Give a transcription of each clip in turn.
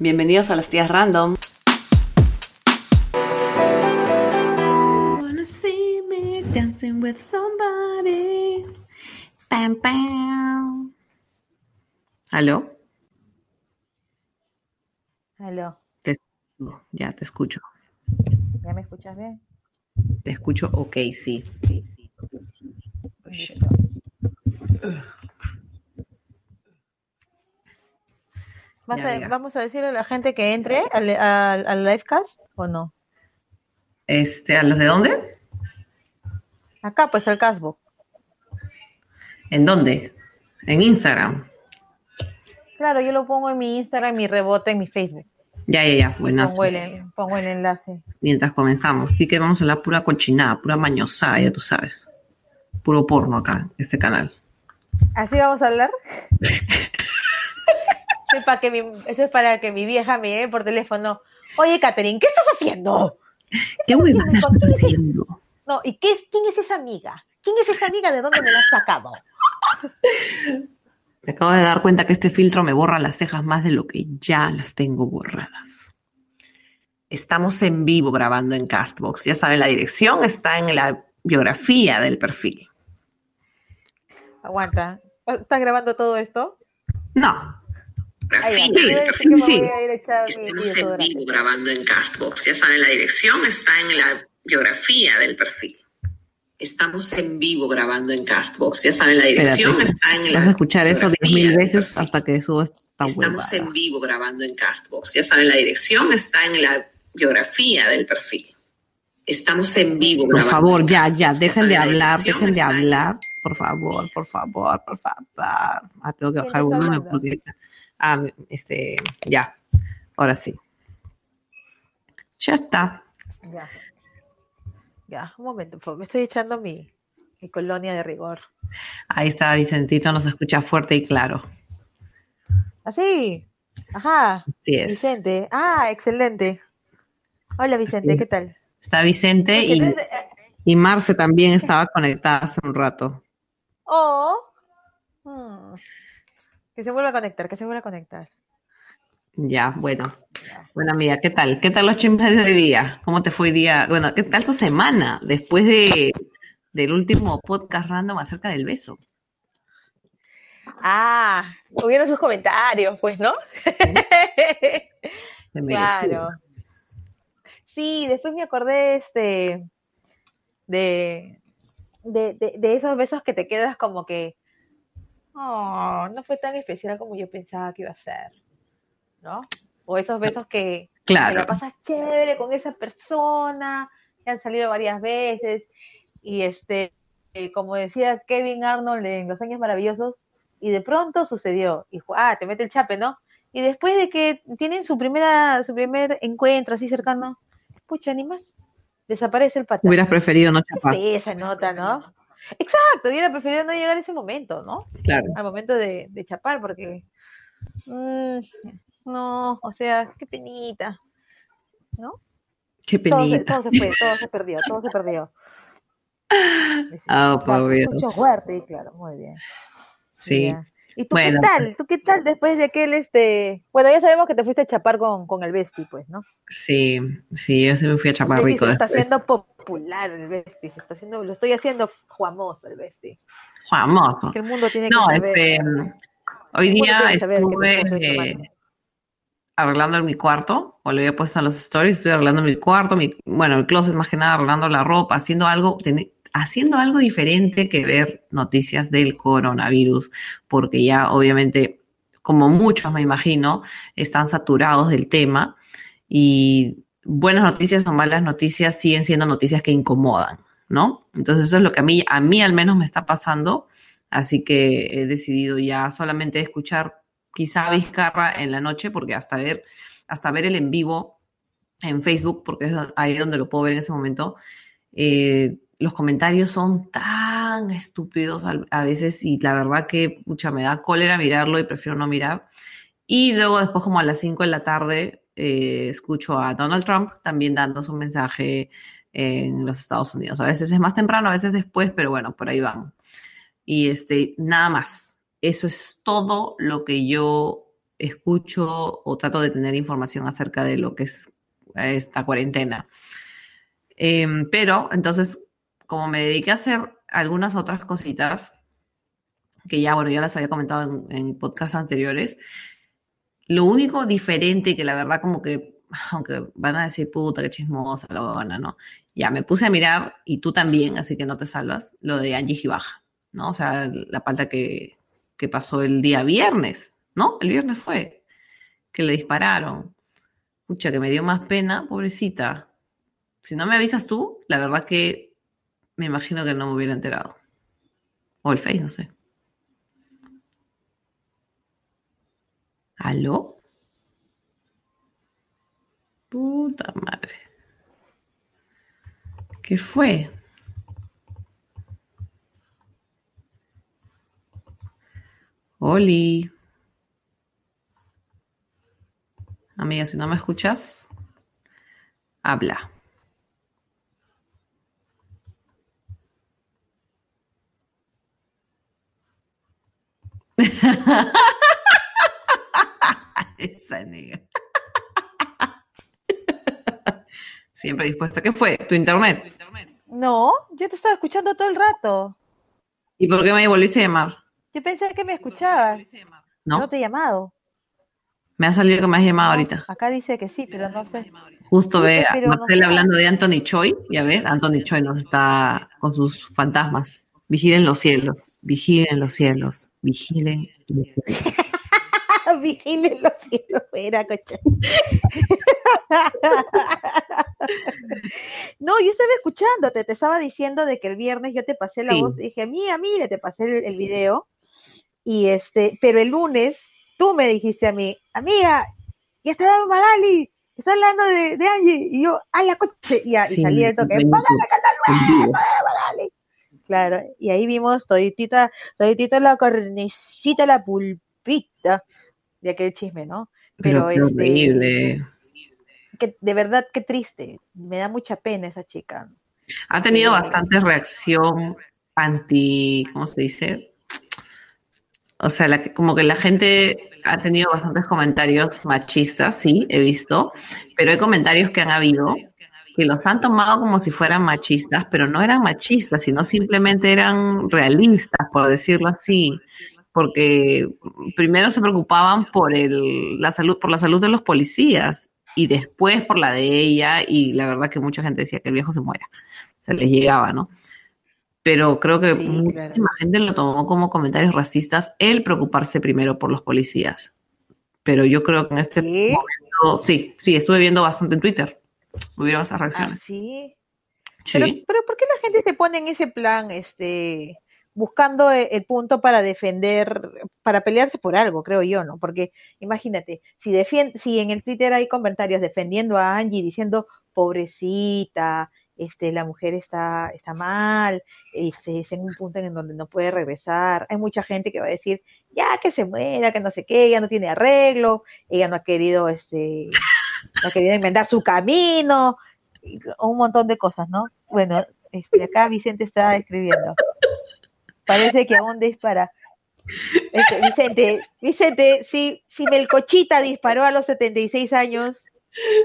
Bienvenidos a las tías random. Wanna see me dancing with somebody. Pam, pam. ¿Aló? Aló, Te, ya te escucho. ¿ya me escuchas bien? Te escucho, ok, sí. sí, sí. Oye, ¿Vas Ya, a-. ¿Vamos a decirle a la gente que entre al, al, al livecast o no? Este, ¿A los de dónde? Acá, pues al castbook. ¿En dónde? En Instagram. Claro, yo lo pongo en mi Instagram, mi rebote, en mi Facebook. Ya, ya, ya. Buenas. Pongo el, pongo el enlace. Mientras comenzamos. Así que vamos a hablar pura cochinada, pura mañosada, ya tú sabes. Puro porno acá, este canal. ¿Así vamos a hablar? Eso es para que mi, eso es para que mi vieja me lleve por teléfono. Oye, Catherine, ¿qué estás haciendo? ¿Qué huevada estás haciendo? No, ¿y qué quién es esa amiga? ¿Quién es esa amiga? ¿De dónde me la has sacado? Me acabo de dar cuenta que este filtro me borra las cejas más de lo que ya las tengo borradas. Estamos en vivo grabando en Castbox. Ya saben, la dirección está en la biografía del perfil. Aguanta. ¿Estás grabando todo esto? No. Echar mi- mi Estamos en vivo grabando en Castbox. Ya saben, la dirección está en la biografía del perfil. Estamos en vivo grabando en Castbox. Ya saben, la dirección está en la Vas a escuchar eso diez mil del veces perfil. hasta que subas esta Estamos huevada. en vivo grabando en Castbox. Ya saben, la dirección está en la biografía del perfil. Estamos en vivo Por favor, ya, ya, dejen de hablar, dejen de hablar. Por favor, por favor, por favor. Ah, tengo que ¿Quién bajar el volumen porque... Ah, este, ya. Ahora sí. Ya está. Ya. Ya, un momento. Me estoy echando mi, mi colonia de rigor. Ahí está Vicentito, nos escucha fuerte y claro. ¿Así? Ajá. Así es. Vicente. Ah, excelente. Hola, Vicente. ¿qué tal? Está Vicente y, eh, y Marce también estaba conectada hace un rato. Oh. Hmm. Que se vuelva a conectar, que se vuelva a conectar. Ya, bueno. Bueno, amiga, ¿qué tal? ¿Qué tal los chismes de hoy día? ¿Cómo te fue hoy día? Bueno, ¿qué tal tu semana después de, del último podcast random acerca del beso? Ah, hubieron sus comentarios, pues, ¿no? Claro. Sí, después me acordé este de, de, de, de esos besos que te quedas como que oh, no fue tan especial como yo pensaba que iba a ser, ¿no? O esos besos que, que Claro. la pasas chévere con esa persona, que han salido varias veces, y este, eh, como decía Kevin Arnold en Los Años Maravillosos, y de pronto sucedió, y ah, te mete el chape, ¿no? Y después de que tienen su primera, su primer encuentro así cercano, pucha, ni más, desaparece el pata. Hubieras preferido no chapar. Sí, esa nota, ¿no? Exacto, hubiera preferido no llegar a ese momento, ¿no? Claro. Al momento de, de chapar, porque mm, no, o sea, qué penita, ¿no? Qué Todo se, penita. todo se fue, todo se perdió, todo se perdió. Ah, Dios. Mucho fuerte, claro, muy bien. Sí. Ya. ¿Y tú Bueno, qué tal? ¿Tú qué tal después de aquel, este... Bueno, ya sabemos que te fuiste a chapar con, con el Besti, pues, ¿no? Sí, sí, yo sí me fui a chapar El rico se está haciendo popular el Besti, se está haciendo, lo estoy haciendo famoso el Besti. Famoso. Que el mundo tiene que No, saber. este, hoy día estuve eh, arreglando en mi cuarto, o lo había puesto en los stories, estoy arreglando mi cuarto, mi, bueno, el closet más que nada, arreglando la ropa, haciendo algo, ten- haciendo algo diferente que ver noticias del coronavirus, porque ya obviamente, como muchos me imagino, están saturados del tema y buenas noticias o malas noticias siguen siendo noticias que incomodan, ¿no? Entonces eso es lo que a mí, a mí al menos me está pasando, así que he decidido ya solamente escuchar quizá Vizcarra en la noche, porque hasta ver, hasta ver el en vivo en Facebook, porque es ahí donde lo puedo ver en ese momento, eh, los comentarios son tan estúpidos al- a veces y la verdad que mucha me da cólera mirarlo y prefiero no mirar. Y luego después como a las 5 de la tarde eh, escucho a Donald Trump también dando su mensaje en los Estados Unidos. A veces es más temprano, a veces después, pero bueno, por ahí van. Y este, nada más. Eso es todo lo que yo escucho o trato de tener información acerca de lo que es esta cuarentena. Em, pero entonces, como me dediqué a hacer algunas otras cositas, que ya, bueno, ya las había comentado en, podcasts anteriores, lo único diferente que la verdad como que, aunque van a decir, puta, qué chismosa la buena, ¿no? Ya me puse a mirar, y tú también, así que no te salvas, lo de Angie Gibaja, ¿no? O sea, la falta que, que pasó el día viernes, ¿no? El viernes fue, que le dispararon. Pucha, que me dio más pena, pobrecita. Si no me avisas tú, la verdad que me imagino que no me hubiera enterado. O el Face, no sé. ¿Aló? Puta madre. ¿Qué fue? Oli. Amiga, si no me escuchas, habla. Esa negra. Siempre dispuesta. ¿Qué fue? ¿Tu internet? No, yo te estaba escuchando todo el rato. ¿Y por qué me volviste a llamar? Yo pensé que me escuchabas. No, No te he llamado. me ha salido que me has llamado ahorita. Acá dice que sí, pero no sé. Justo ve a no sé. hablando de Anthony Choi, ya ves, Anthony Choi nos está con sus fantasmas. Vigilen los cielos, vigilen los cielos, vigilen. los cielos. Vigilen los cielos, fuera, coche. No, yo estaba escuchándote, te estaba diciendo de que el viernes yo te pasé la Sí. voz, dije, mira, mira, te pasé el, el video, y este, pero el lunes tú me dijiste a mí, amiga, ya está dando Magali, está hablando de, de Angie, y yo, ay, la coche, y, ya, y Sí, salí el toque, en ¡Para YouTube, la canal en vivo. Magali! Claro, y ahí vimos toditita, toditita la carnecita, la pulpita de aquel chisme, ¿no? Pero, Pero, este, horrible. que de verdad qué triste, me da mucha pena esa chica. Ha tenido Eh, bastante reacción anti, ¿cómo se dice? O sea, la como que la gente ha tenido bastantes comentarios machistas, sí, he visto, pero hay comentarios que han habido que los han tomado como si fueran machistas, pero no eran machistas, sino simplemente eran realistas, por decirlo así, porque primero se preocupaban por el, la salud, por la salud de los policías y después por la de ella y la verdad que mucha gente decía que el viejo se muera, se les llegaba, ¿no? Pero creo que Sí, muchísima claro. gente lo tomó como comentarios racistas el preocuparse primero por los policías. Pero yo creo que en este ¿Qué? momento, sí, sí, estuve viendo bastante en Twitter. Hubieron esas Ah, sí. Sí. Pero, pero ¿por qué la gente se pone en ese plan, este, buscando e- el punto para defender, para pelearse por algo, creo yo, ¿no? Porque imagínate, si si en el Twitter hay comentarios defendiendo a Angie diciendo pobrecita, este, la mujer está, está mal, este, es en un punto en donde no puede regresar. Hay mucha gente que va a decir, ya que se muera, que no sé qué, ella no tiene arreglo, ella no ha querido, este, ha querido enmendar su camino, un montón de cosas, ¿no? Bueno, este, acá Vicente está escribiendo. Parece que aún dispara. Este, Vicente, Vicente, si, si Melcochita disparó a los 76 años,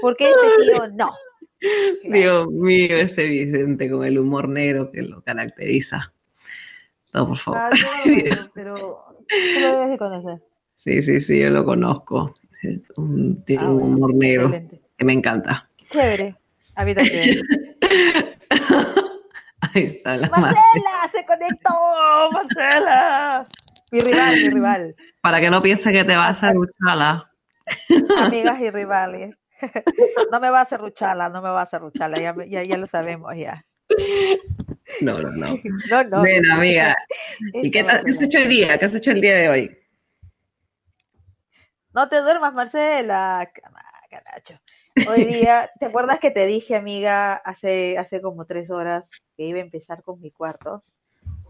¿por qué este tío no? Dios mío, ese Vicente con el humor negro que lo caracteriza. No, por favor. Ah, no conozco, pero tú lo debes de conocer. Sí, sí, sí, yo lo conozco. Es un- tiene Ah, un bueno, humor negro excelente. que me encanta. Chévere. A mí también. Ahí está la. ¡Marcela! ¡Se conectó! ¡Marcela! Mi rival, mi rival. Para que no piense que te vas a lucharla. Amigas y rivales. No me va a ruchala, no me va a ruchala, ya, ya, ya lo sabemos ya. No, no, no. No, no. Bueno, amiga. ¿Y qué, has hecho el día? ¿Qué has hecho el día de hoy? No te duermas, Marcela. Caracho. Hoy día, ¿te acuerdas que te dije, amiga, hace, hace como tres horas que iba a empezar con mi cuarto?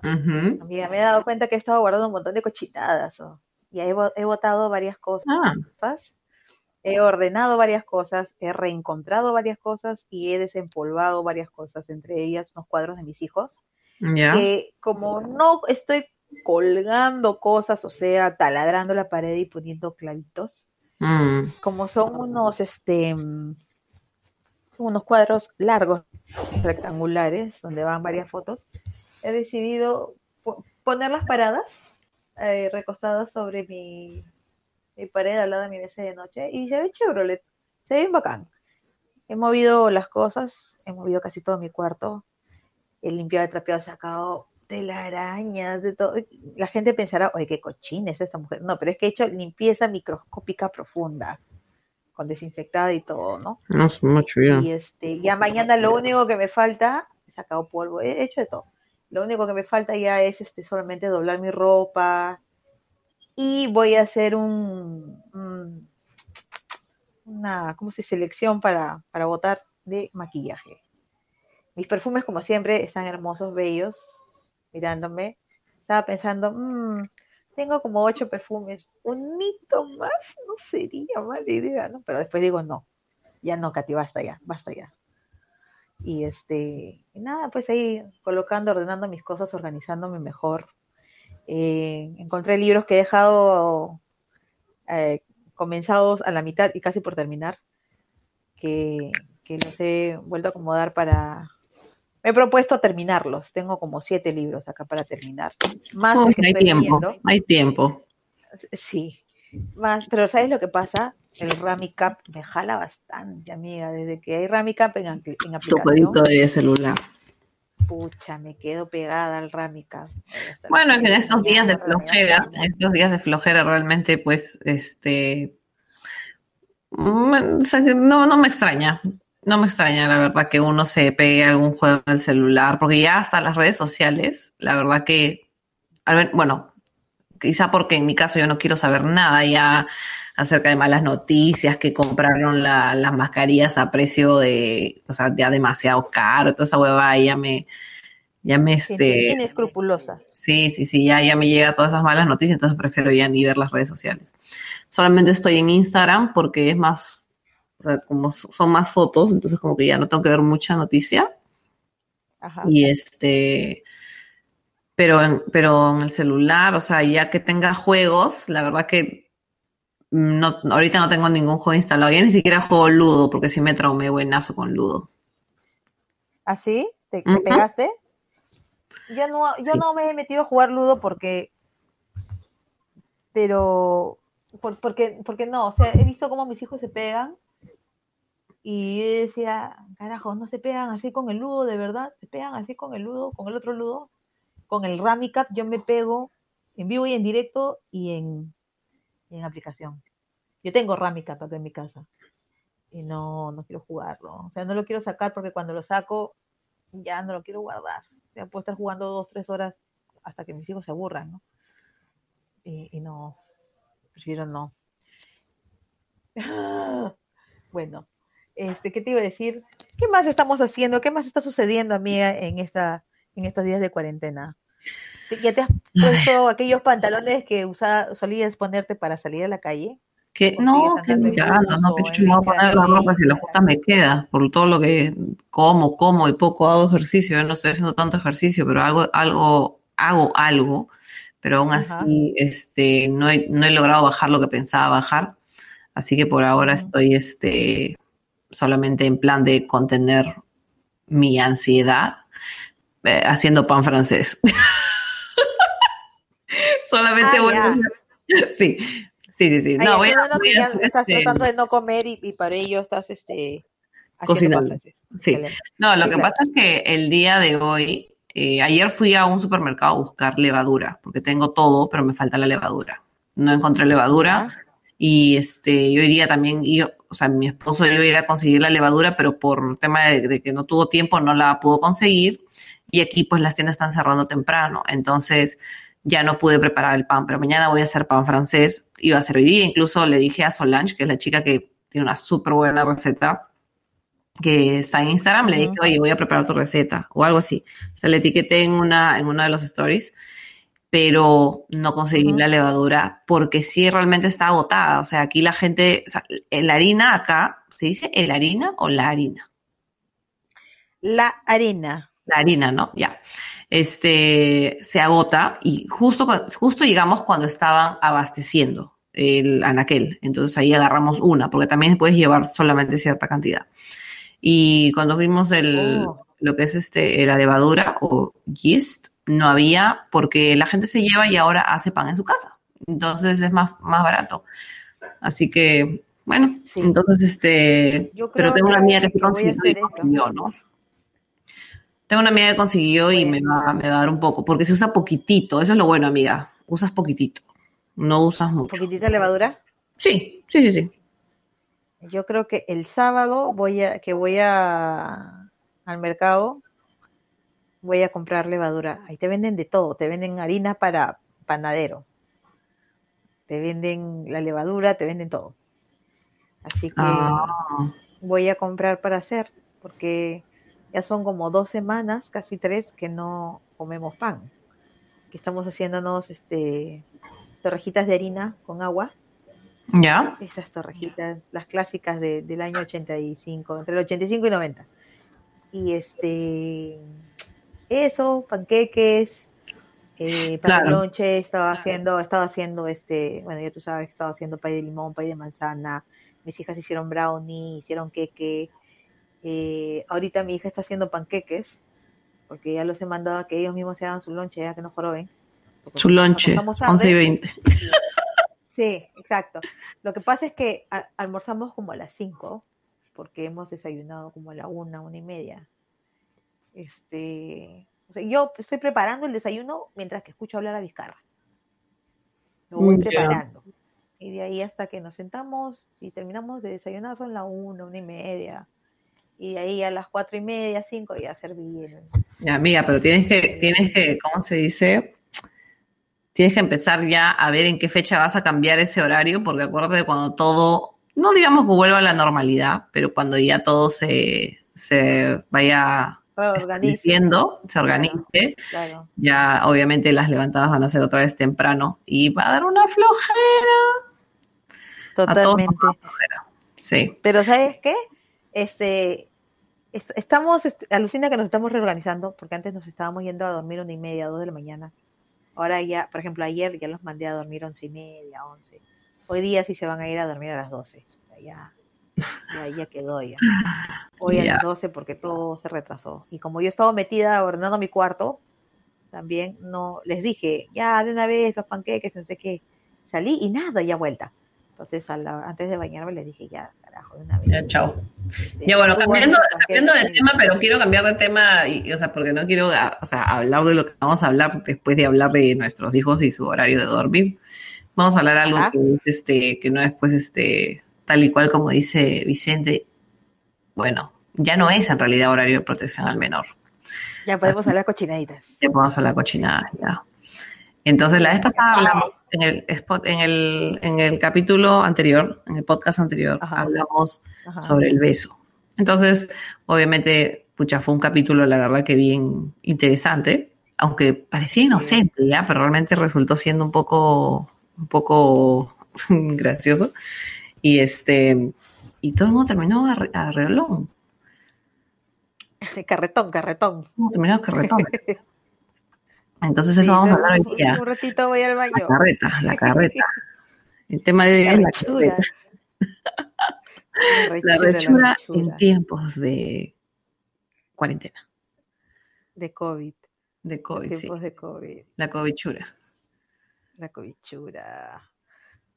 Ujú. Amiga, me he dado cuenta que he estado guardando un montón de cochinadas. ¿no? Y he, he botado varias cosas. Ah, He ordenado varias cosas, he reencontrado varias cosas y he desempolvado varias cosas, entre ellas unos cuadros de mis hijos. ya. que como no estoy colgando cosas, o sea, taladrando la pared y poniendo clavitos. Mm. Como son unos, este, unos cuadros largos, rectangulares, donde van varias fotos, he decidido ponerlas paradas, eh, recostadas sobre mi, mi, pared al lado de mi mesa de noche, y se ve Chevrolet, se ve bien bacán. He movido las cosas, he movido casi todo mi cuarto, he limpiado, he trapeado, sacado telarañas, de todo. La gente pensará, oye, qué cochina es esta mujer. No, pero es que he hecho limpieza microscópica profunda, con desinfectada y todo, ¿no? No, es mucho bien. Y este, ya mañana lo único que me falta, he sacado polvo, he hecho de todo. Lo único que me falta ya es este, solamente doblar mi ropa y voy a hacer un, una, ¿cómo se selección para, para votar de maquillaje. Mis perfumes, como siempre, están hermosos, bellos, mirándome. Estaba pensando, mmm, tengo como ocho perfumes, un hito más no sería mala idea, ¿no? Pero después digo, no, ya no, Katy, basta ya, basta ya. Y este, nada, pues ahí colocando, ordenando mis cosas, organizándome mejor. Eh, encontré libros que he dejado eh, comenzados a la mitad y casi por terminar, que, que los he vuelto a acomodar para, me he propuesto terminarlos. Tengo como siete libros acá para terminar. Más hay tiempo, hay tiempo. Sí, más, pero ¿sabes lo que pasa? El Rami Cap me jala bastante, amiga. Desde que hay Rami Cap en, en aplicación. Tu de celular. Pucha, me quedo pegada al Rami Cap. Bueno, es que en estos días de flojera, en estos días de flojera realmente, pues, este, mm, no, no me extraña. No me extraña, la verdad, que uno se pegue algún juego en el celular, porque ya hasta las redes sociales, la verdad que, bueno, quizá porque en mi caso yo no quiero saber nada ya acerca de malas noticias, que compraron las mascarillas a precio de, o sea, ya demasiado caro, toda esa hueva ya me, ya me este... escrupulosa. Sí, sí, sí, ya, ya me llega todas esas malas noticias, entonces prefiero ya ni ver las redes sociales. Solamente estoy en Instagram porque es más o sea, como son más fotos, entonces como que ya no tengo que ver mucha noticia. Ajá. Y este, pero en, pero en el celular, o sea, ya que tenga juegos, la verdad que no, ahorita no tengo ningún juego instalado. Ya ni siquiera juego Ludo, porque sí me traumé buenazo con Ludo. ¿Ah, sí? ¿Te, pegaste? Yo no, yo no me he metido a jugar Ludo porque. Pero. porque, porque no, o sea, he visto cómo mis hijos se pegan y yo decía, carajo, no se pegan así con el ludo, de verdad, se pegan así con el ludo, con el otro ludo, con el Ramicap yo me pego en vivo y en directo y en, en aplicación. Yo tengo Ramicap acá en mi casa y no, no quiero jugarlo. O sea, no lo quiero sacar porque cuando lo saco ya no lo quiero guardar. O sea, puedo estar jugando dos, tres horas hasta que mis hijos se aburran, ¿no? Y, y no, prefiero no. Bueno, este, ¿qué te iba a decir? ¿Qué más estamos haciendo? ¿Qué más está sucediendo, amiga, en, esta, en estos días de cuarentena? ¿Ya te has puesto aquellos pantalones que usa, solías ponerte para salir a la calle? Que no, que no, no, que yo me voy a poner la ropa si la justa me queda, por todo lo que como, como y poco hago ejercicio, yo no estoy haciendo tanto ejercicio, pero hago algo, hago algo, pero aún así este, no, he, no he logrado bajar lo que pensaba bajar, así que por ahora estoy este, solamente en plan de contener mi ansiedad, eh, haciendo pan francés. solamente ah, voy a... Sí, sí, sí, sí. no, voy a, estás este tratando de no comer y, para ello estás este, cocinando. Sí. No, lo que pasa es que el día de hoy, eh, ayer fui a un supermercado a buscar levadura, porque tengo todo, pero me falta la levadura. No encontré levadura. Y este, hoy día también, yo, o sea, mi esposo iba a ir a conseguir la levadura, pero por tema de, que no tuvo tiempo no la pudo conseguir. Y aquí pues las tiendas están cerrando temprano. Entonces ya no pude preparar el pan, pero mañana voy a hacer pan francés. Iba a ser hoy día. Incluso le dije a Solange, que es la chica que tiene una súper buena receta, que está en Instagram, le dije, oye, voy a preparar tu receta o algo así. O sea, le etiqueté en una, en uno de los stories pero no conseguí la levadura porque sí realmente está agotada. O sea, aquí la gente, o sea, la harina acá, ¿se dice el harina o la harina? La harina. La harina, ¿no? Ya. Este, se agota y justo, justo llegamos cuando estaban abasteciendo el anaquel. Entonces ahí agarramos una, porque también puedes llevar solamente cierta cantidad. Y cuando vimos el, oh. lo que es este, la levadura o yeast, no había porque la gente se lleva y ahora hace pan en su casa. Entonces es más, más barato. Así que, bueno, entonces este, pero tengo una amiga que, consiguió, ¿no? Tengo una amiga que consiguió y me va, me va a dar un poco, porque se usa poquitito, eso es lo bueno, amiga, usas poquitito, no usas mucho. ¿Poquitita levadura? Sí, sí, sí, sí. Yo creo que el sábado voy a, que voy a al mercado, voy a comprar levadura. Ahí te venden de todo, te venden harina para panadero, te venden la levadura, te venden todo. Así que ah. voy a comprar para hacer, porque ya son como dos semanas, casi tres, que no comemos pan. Que estamos haciéndonos este torrejitas de harina con agua ya. Esas torrejitas, las clásicas del año 85, entre el 85 y 90. Y este, eso, panqueques, eh, pan de lonche, estaba haciendo, estaba haciendo este, bueno, ya tú sabes, estaba haciendo pay de limón, pay de manzana, mis hijas hicieron brownie, hicieron queque, eh, ahorita mi hija está haciendo panqueques, porque ya los he mandado a que ellos mismos se hagan su lonche, ya que no joroben. Su lonche, 11 y 20. Sí, exacto. Lo que pasa es que almorzamos como a las 5, porque hemos desayunado como a la 1, una y media. Este, o sea, yo estoy preparando el desayuno mientras que escucho hablar a Vizcarra. Lo voy mm, preparando. Y de ahí hasta que nos sentamos y terminamos de desayunar son la 1, una y media. Y de ahí a las cuatro y media, 5 ya servir. Ya, amiga, pero tienes que, tienes que, ¿cómo se dice? tienes que empezar ya a ver en qué fecha vas a cambiar ese horario, porque acuérdate cuando todo, no digamos que vuelva a la normalidad, pero cuando ya todo se, se vaya diciendo, se organice, ya obviamente las levantadas van a ser otra vez temprano y va a dar una flojera. Totalmente. Sí. Pero ¿sabes qué? Este, estamos, alucina que nos estamos reorganizando, porque antes nos estábamos yendo a dormir una y media, dos de la mañana. Ahora ya, por ejemplo, ayer ya los mandé a dormir once y media, once. Hoy día sí se van a ir a dormir a las doce. Ya, ya, ya quedó ya. Hoy a las doce porque todo se retrasó. Y como yo estaba metida ordenando mi cuarto, también no les dije, ya de una vez los panqueques, no sé qué. Salí y nada, ya vuelta. Entonces, antes de bañarme, les dije, ya, carajo, de una vez. Ya, chao. Este, ya, bueno, cambiando, cambiando de tema, pero quiero cambiar de tema, y, o sea, porque no quiero o sea, hablar de lo que vamos a hablar después de hablar de nuestros hijos y su horario de dormir. Vamos a hablar algo que, este, que no es, pues, este, tal y cual como dice Vicente. Bueno, ya no es en realidad horario de protección al menor. Ya podemos hablar cochinaditas. Ya podemos hablar cochinadas, ya. Entonces, la vez pasada hablamos en el, en el, en el capítulo anterior, en el podcast anterior, hablamos sobre el beso. Entonces, obviamente, pucha, fue un capítulo, la verdad, que bien interesante, aunque parecía inocente, ¿ya? Pero realmente resultó siendo un poco, un poco gracioso. Y este, y todo el mundo terminó a, a Carretón, carretón. Terminó carretón. Entonces eso vamos a hablar hoy día. Un ratito voy al baño. La carreta, la carreta. El tema de hoy es la carreta. La rechura, en tiempos de cuarentena. De COVID. De COVID, tiempos de COVID. La covichura. La covichura.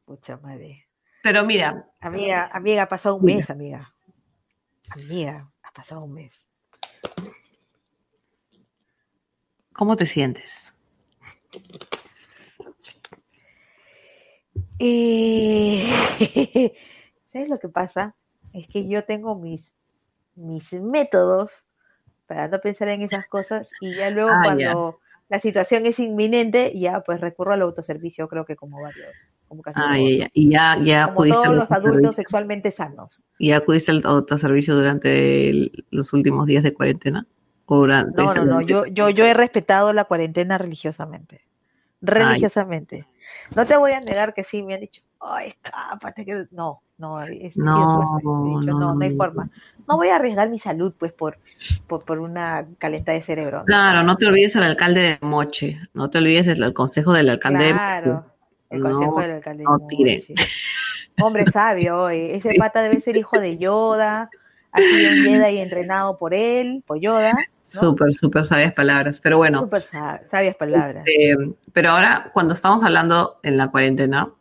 Pucha madre. Pero mira. Amiga, amiga, ha pasado un mes, amiga. Amiga, ha pasado un mes. ¿Cómo te sientes? Eh, ¿Sabes lo que pasa? Es que yo tengo mis, mis métodos para no pensar en esas cosas y ya luego ah, cuando la situación es inminente, ya pues recurro al autoservicio, creo que como varios. Como casi ah, ya, Y ya, ya como todos los adultos sexualmente sanos. ¿Y ya acudiste al autoservicio durante los últimos días de cuarentena? no, no, no, yo, yo, yo he respetado la cuarentena religiosamente. Religiosamente. No te voy a negar que sí, me han dicho, ay, escápate, que no, no, es, no, no, no, hay forma. No voy a arriesgar mi salud, pues, por, por, una calenta de cerebro. Claro, no te olvides al alcalde de Moche, no te olvides el, consejo del alcalde claro, el consejo del alcalde de Moche. Hombre sabio, ese pata debe ser hijo de Yoda, ha sido un Jedi entrenado por él, por Yoda. Súper, súper sabias palabras, pero bueno. Súper sabias palabras. Este, pero ahora, cuando estamos hablando en la cuarentena,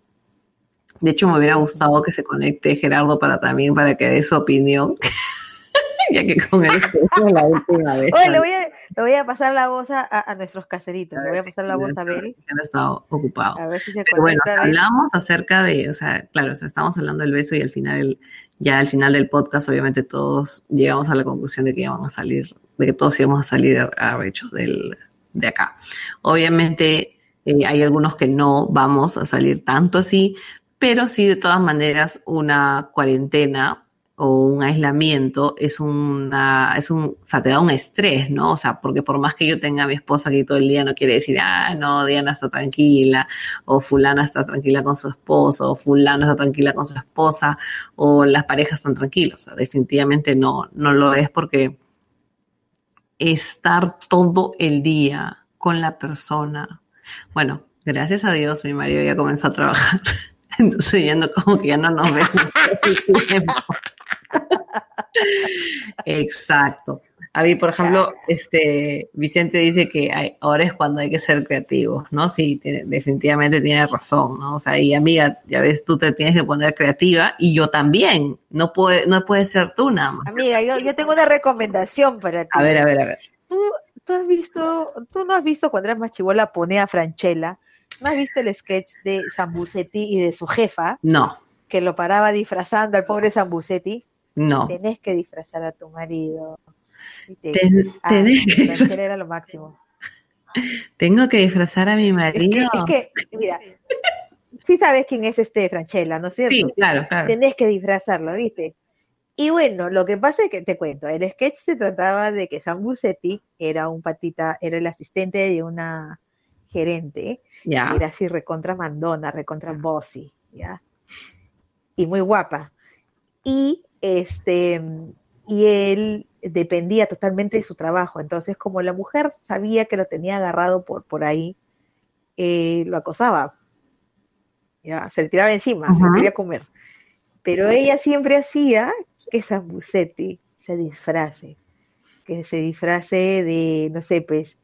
de hecho me hubiera gustado que se conecte Gerardo para también, para que dé su opinión. ya que con él es la última vez. Oye, le voy, a, le voy a pasar la voz a, a nuestros caseritos, le voy a pasar la voz a Bel. Estado ocupado. A ver si se Pero bueno, hablamos acerca de, o sea, claro, o sea, estamos hablando del beso y al final, el, ya al final del podcast, obviamente todos llegamos a la conclusión de que íbamos a salir, de que todos íbamos a salir a rechos del, de acá. Obviamente eh, hay algunos que no vamos a salir tanto así, pero sí de todas maneras una cuarentena o un aislamiento es una, es un, o sea, te da un estrés, ¿no? O sea, porque por más que yo tenga a mi esposa aquí todo el día, no quiere decir, ah, no, Diana está tranquila, o fulana está tranquila con su esposo, o fulano está tranquila con su esposa, o las parejas están tranquilas. O sea, definitivamente no, no lo es porque estar todo el día con la persona. Bueno, gracias a Dios, mi marido ya comenzó a trabajar. Entonces ya no, como que ya no nos vemos. Exacto. A mí, por ejemplo, este Vicente dice que ahora es cuando hay que ser creativos, ¿no? Sí, definitivamente tiene razón, ¿no? O sea, y amiga, ya ves, tú te tienes que poner creativa y yo también. No puede, no puede ser tú nada más. Amiga, yo, tengo una recomendación para ti. A ver, a ver, a ver. ¿Tú, has visto, tú no has visto cuando eras más chivola pone a Franchella? ¿No has visto el sketch de Zambucetti y de su jefa? No. Que lo paraba disfrazando al pobre Zambucetti. No. Tenés que disfrazar a tu marido. Ah, tenés que era lo máximo. Tengo que disfrazar a mi marido. Es que, mira, sí sabes quién es este Franchella, ¿no es cierto? Sí, claro, claro. Tenés que disfrazarlo, ¿viste? Y bueno, lo que pasa es que te cuento, el sketch se trataba de que Sam Busetti era un patita, era el asistente de una gerente, ya. era así recontra mandona, recontra bossy, ¿ya? Y muy guapa. Y este, y él dependía totalmente de su trabajo. Entonces, como la mujer sabía que lo tenía agarrado por, por ahí, eh, lo acosaba. Ya, se le tiraba encima, se quería comer. Pero ella siempre hacía que Zambucetti se disfrace, que se disfrace de, no sé, pues,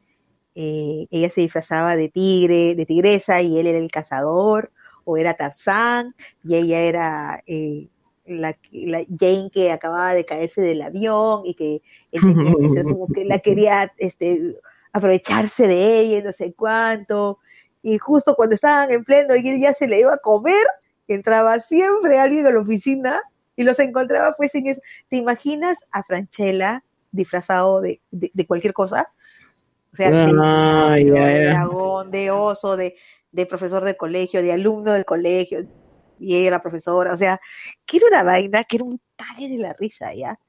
eh, ella se disfrazaba de tigre, de tigresa, y él era el cazador, o era Tarzán, y ella era eh, la, la, Jane que acababa de caerse del avión y que como la quería este, aprovecharse de ella y no sé cuánto. Y justo cuando estaban en pleno y él ya se le iba a comer, entraba siempre alguien a la oficina y los encontraba pues en eso. ¿Te imaginas a Franchella disfrazado de, de, cualquier cosa? O sea, de, de dragón, de oso, de, de profesor de colegio, de alumno del colegio, y ella la profesora, o sea, que era una vaina, que era un talle de la risa, ¿ya?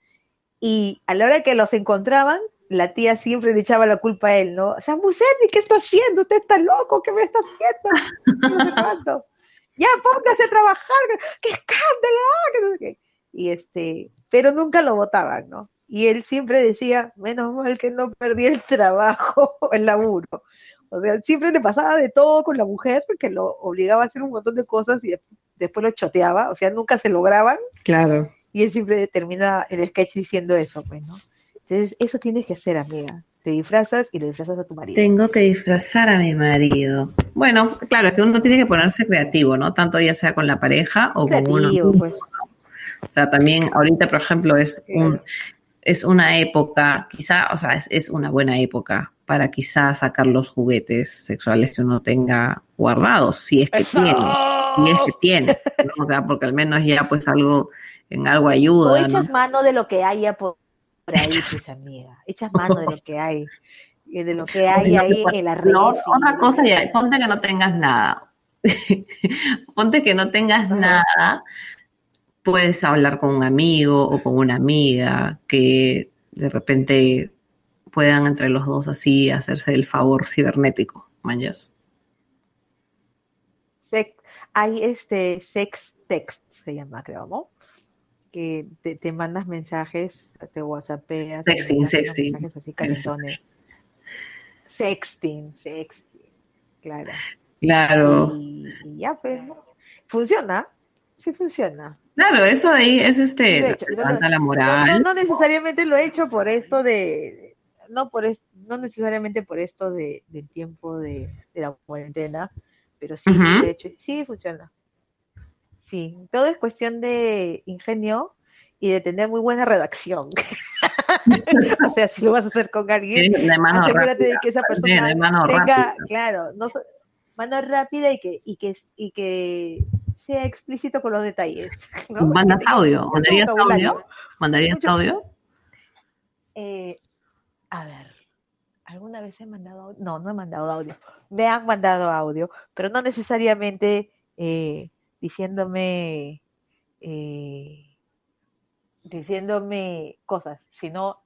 Y a la hora que los encontraban, la tía siempre le echaba la culpa a él, ¿no? O sea, Musetti, ¿qué está haciendo? Usted está loco, ¿qué me está haciendo? No sé cuánto. Ya, póngase a trabajar, qué escándalo, qué Y este, pero nunca lo votaban, ¿no? Y él siempre decía, menos mal que no perdí el trabajo, el laburo. O sea, siempre le pasaba de todo con la mujer, que lo obligaba a hacer un montón de cosas y después lo choteaba, o sea, nunca se lograban. Claro. Y él siempre termina el sketch diciendo eso, pues, ¿no? Entonces, eso tienes que hacer, amiga. Te disfrazas y lo disfrazas a tu marido. Tengo que disfrazar a mi marido. Bueno, claro, es que uno tiene que ponerse creativo, ¿no? Tanto ya sea con la pareja o con uno. Pues. O sea, también ahorita, por ejemplo, es un es una época, quizá, o sea, es, es una buena época para quizá sacar los juguetes sexuales que uno tenga guardados, si es que tiene es que tiene, o sea, porque al menos ya pues algo, en algo ayuda. O echas mano de lo que haya por ahí, pues amiga, echas mano de lo que hay, de lo que hay ahí en la red. No, otra cosa ya, ponte que no tengas nada, ponte que no tengas nada, puedes hablar con un amigo o con una amiga que de repente puedan entre los dos así hacerse el favor cibernético, manjas. Hay este sex text, se llama, creo, ¿no? Que te, te mandas mensajes, te whatsappeas. Sexting, sexting. Mensajes así calentones. Sexting, sexting, claro. Claro. Y, y ya, pues, ¿no? Funciona, sí funciona. Claro, eso de ahí es he este, hecho. Levanta la No, moral. no, no necesariamente lo he hecho por esto de, no por es- no necesariamente por esto de, del tiempo de, de la cuarentena, pero sí he hecho, sí funciona. Sí, todo es cuestión de ingenio y de tener muy buena redacción. o sea, si lo vas a hacer con alguien, de de que esa de, persona de mano tenga, rápida. claro, no mano rápida y que, y que, y que sea explícito con los detalles. ¿no? ¿Mandas audio? ¿Mandarías audio? ¿Mandarías Mucho- audio? Eh, a ver, ¿alguna vez he mandado audio? No, no he mandado audio. Me han mandado audio, pero no necesariamente eh, diciéndome eh, diciéndome cosas, sino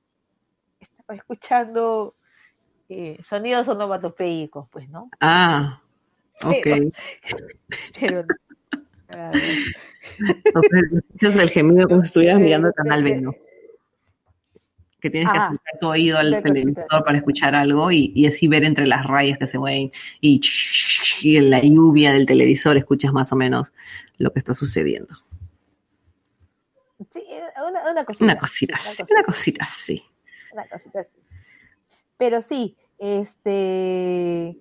estaba escuchando eh, sonidos onomatopeicos, pues, ¿no? Ah, ok. Pero- Pero, ver, Entonces, el gemido como si estuvieras mirando el canal eh, 20. Que tienes que acercar tu oído al televisor para escuchar algo y, y así ver entre las rayas que se mueven y, y en la lluvia del televisor escuchas más o menos lo que está sucediendo. sí, una, una cosita. Una cosita sí, una cosita así. una cosita así. Pero sí, este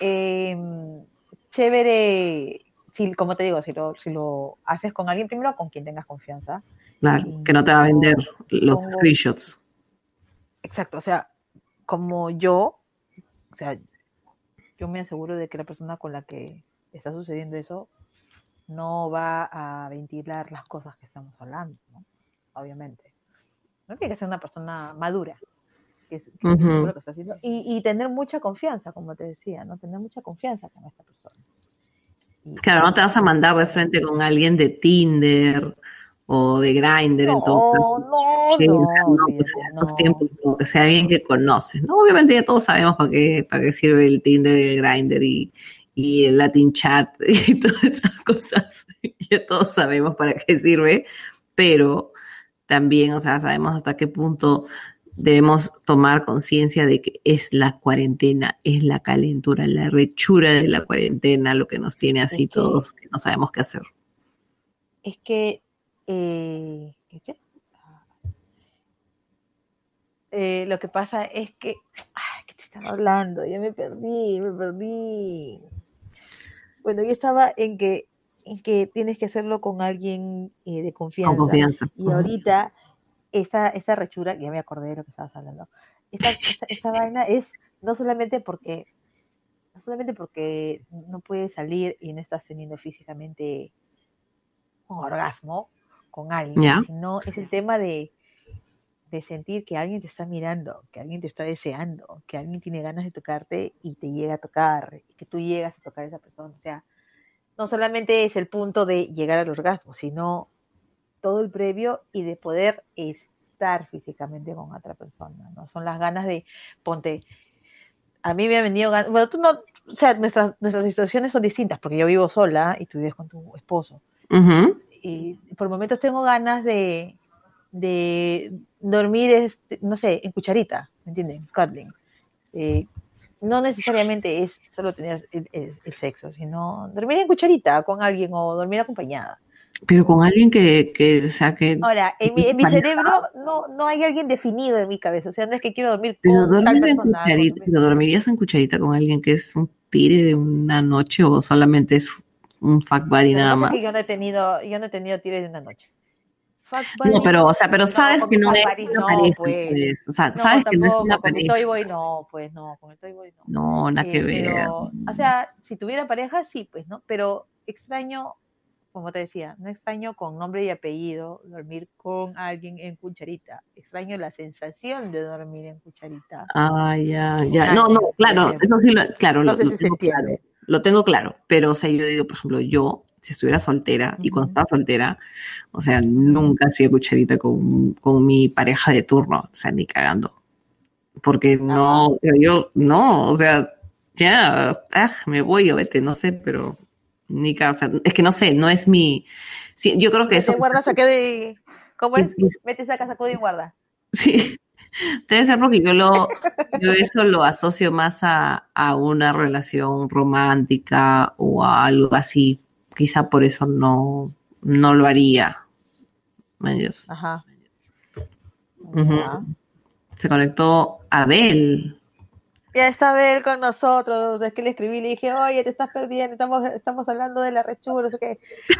em, chévere, si, como te digo, si lo, si lo haces con alguien, primero con quien tengas confianza. Claro, que no te va a vender los screenshots. Exacto, o sea, como yo, o sea, yo me aseguro de que la persona con la que está sucediendo eso no va a ventilar las cosas que estamos hablando, ¿no? Obviamente. No tiene que ser una persona madura, que, es- que lo que está haciendo, y, y tener mucha confianza, como te decía, ¿no? Tener mucha confianza con esta persona. Y- Claro, no te vas a mandar de frente con alguien de Tinder o de Grindr, No, entonces. no, Sí, no, no, pues, en estos tiempos, como que sea alguien que conoces, ¿no? Obviamente ya todos sabemos para qué, para qué sirve el Tinder, el Grindr y, y el Latin Chat y todas esas cosas. Ya todos sabemos para qué sirve, pero también, o sea, sabemos hasta qué punto debemos tomar conciencia de que es la cuarentena, es la calentura, la rechura de la cuarentena lo que nos tiene así Es que- todos, que no sabemos qué hacer. es que eh, ¿qué, qué? Eh, lo que pasa es que ay, ¿qué te estaba hablando? Ya me perdí, me perdí. Bueno, yo estaba en que en que tienes que hacerlo con alguien eh, de confianza. Con confianza. Y ahorita esa, esa rechura, ya me acordé de lo que estabas hablando. Esta, esta, esta vaina es no solamente porque no solamente porque no puedes salir y no estás teniendo físicamente un orgasmo con alguien, Ya. sino es el tema de, de sentir que alguien te está mirando, que alguien te está deseando, que alguien tiene ganas de tocarte y te llega a tocar, y que tú llegas a tocar a esa persona. O sea, no solamente es el punto de llegar al orgasmo, sino todo el previo y de poder estar físicamente con otra persona, ¿no? Son las ganas de, ponte, a mí me ha venido ganas, bueno, tú no, o sea, nuestras, nuestras situaciones son distintas, porque yo vivo sola y tú vives con tu esposo, Ujú. Y por momentos tengo ganas de, de dormir, este, no sé, en cucharita, ¿me entienden? Cuddling. Eh, no necesariamente es solo tener el, el- el sexo, sino dormir en cucharita con alguien o dormir acompañada. Pero con alguien que, que o sea, que Ahora, en mi, en mi cerebro no, no hay alguien definido en mi cabeza, o sea, no es que quiero dormir Pero con tal dormir en persona. cucharita, con- pero dormirías en cucharita con alguien que es un tire de una noche o solamente es un fuck buddy nada más. yo no he tenido, yo no he tenido tires de una noche. Fuck No, pero, o sea, pero sabes que no es una pareja, pues. O sea, No, sabes que no es con pareja. Toy no, pues no, con el Toy Boy no. No, nada que Eh, ver. pero, o sea, si tuviera pareja, sí, pues, ¿no? Pero extraño, como te decía, no extraño con nombre y apellido dormir con alguien en cucharita. Extraño la sensación de dormir en cucharita. Ah, ya, ya. No, no, claro, eso sí, lo, claro, No lo, sé lo si se tengo claro. Lo tengo claro, pero, o sea, yo digo, por ejemplo, yo, si estuviera soltera, y cuando estaba soltera, o sea, nunca hacía cucharita con, con mi pareja de turno, o sea, ni cagando. Porque no, o sea, yo, no, o sea, ya, ah, me voy o vete, no sé, pero Ni es que no sé, no es mi. Sí, yo creo que eso. guarda, saque de. ¿Cómo es? Mete, saca, sacude y guarda. Sí. Debe ser porque yo lo, yo eso lo asocio más a, a, una relación romántica o a algo así. Quizá por eso no, no lo haría. Ajá. Se conectó Abel. Ya está Abel con nosotros. Es que le escribí y le dije, oye, te estás perdiendo, estamos, estamos hablando de la rechura, no sé qué.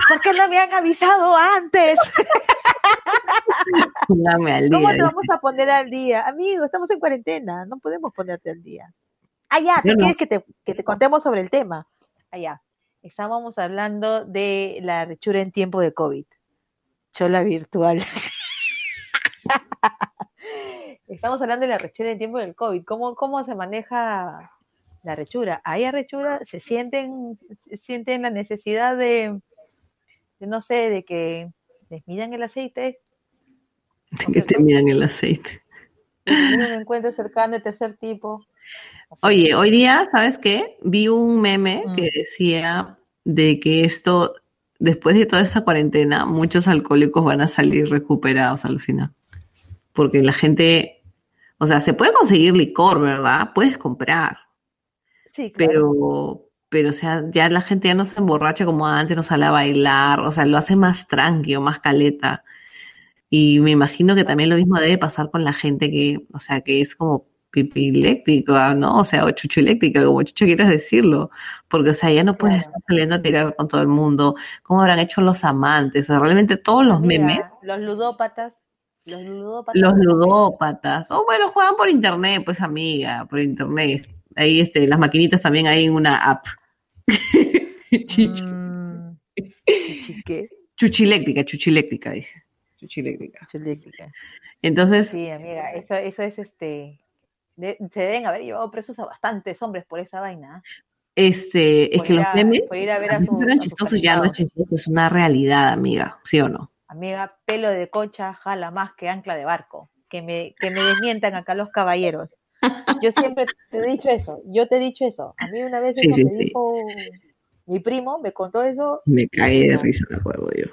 ¿Por qué no me han avisado antes? ¿Cómo te vamos a poner al día? Amigo, estamos en cuarentena, no podemos ponerte al día. Ah, ya, ¿tú quieres que te, que te contemos sobre el tema? Allá. Ah, Estábamos hablando de la rechura en tiempo de COVID. Chola virtual. Estamos hablando de la rechura en tiempo del COVID. ¿Cómo, cómo se maneja la rechura? Hay rechura, se sienten, sienten la necesidad de, no sé, de que les midan el aceite. De que te midan el aceite. Un encuentro cercano de tercer tipo. Oye, hoy día, ¿sabes qué? Vi un meme que mm. decía de que esto, después de toda esta cuarentena, muchos alcohólicos van a salir recuperados al final. Porque la gente o sea, se puede conseguir licor, ¿verdad? Puedes comprar. Sí, claro. Pero, pero, o sea, ya la gente ya no se emborracha como antes, no sale a bailar, o sea, lo hace más tranquilo, más caleta. Y me imagino que también lo mismo debe pasar con la gente que, o sea, que es como eléctrico, ¿no? O sea, o chucho eléctrica, como chucho quieras decirlo. Porque, o sea, ya no puedes estar saliendo a tirar con todo el mundo. ¿Cómo habrán hecho los amantes? O sea, realmente todos los memes. Los ludópatas los ludópatas. Los ludópatas. O bueno, juegan por internet, pues amiga, por internet. Ahí este, las maquinitas también hay en una app. Chichi. Mm, ¿Qué? Chuchiléctrica, chuchiléctrica, dije. Chuchiléctrica. Chuchiléctrica. Entonces. Sí, amiga, eso, eso es este. se deben haber llevado presos a bastantes hombres por esa vaina. Este, es que los memes por ir a ver a su, chistosos ya no es chistoso, es una realidad, amiga, ¿sí o no? Amiga, pelo de cocha jala más que ancla de barco. Que me, que me desmientan acá los caballeros. Yo siempre te he dicho eso, yo te he dicho eso. A mí una vez me dijo mi primo, me contó eso. Me caí de risa, me acuerdo yo.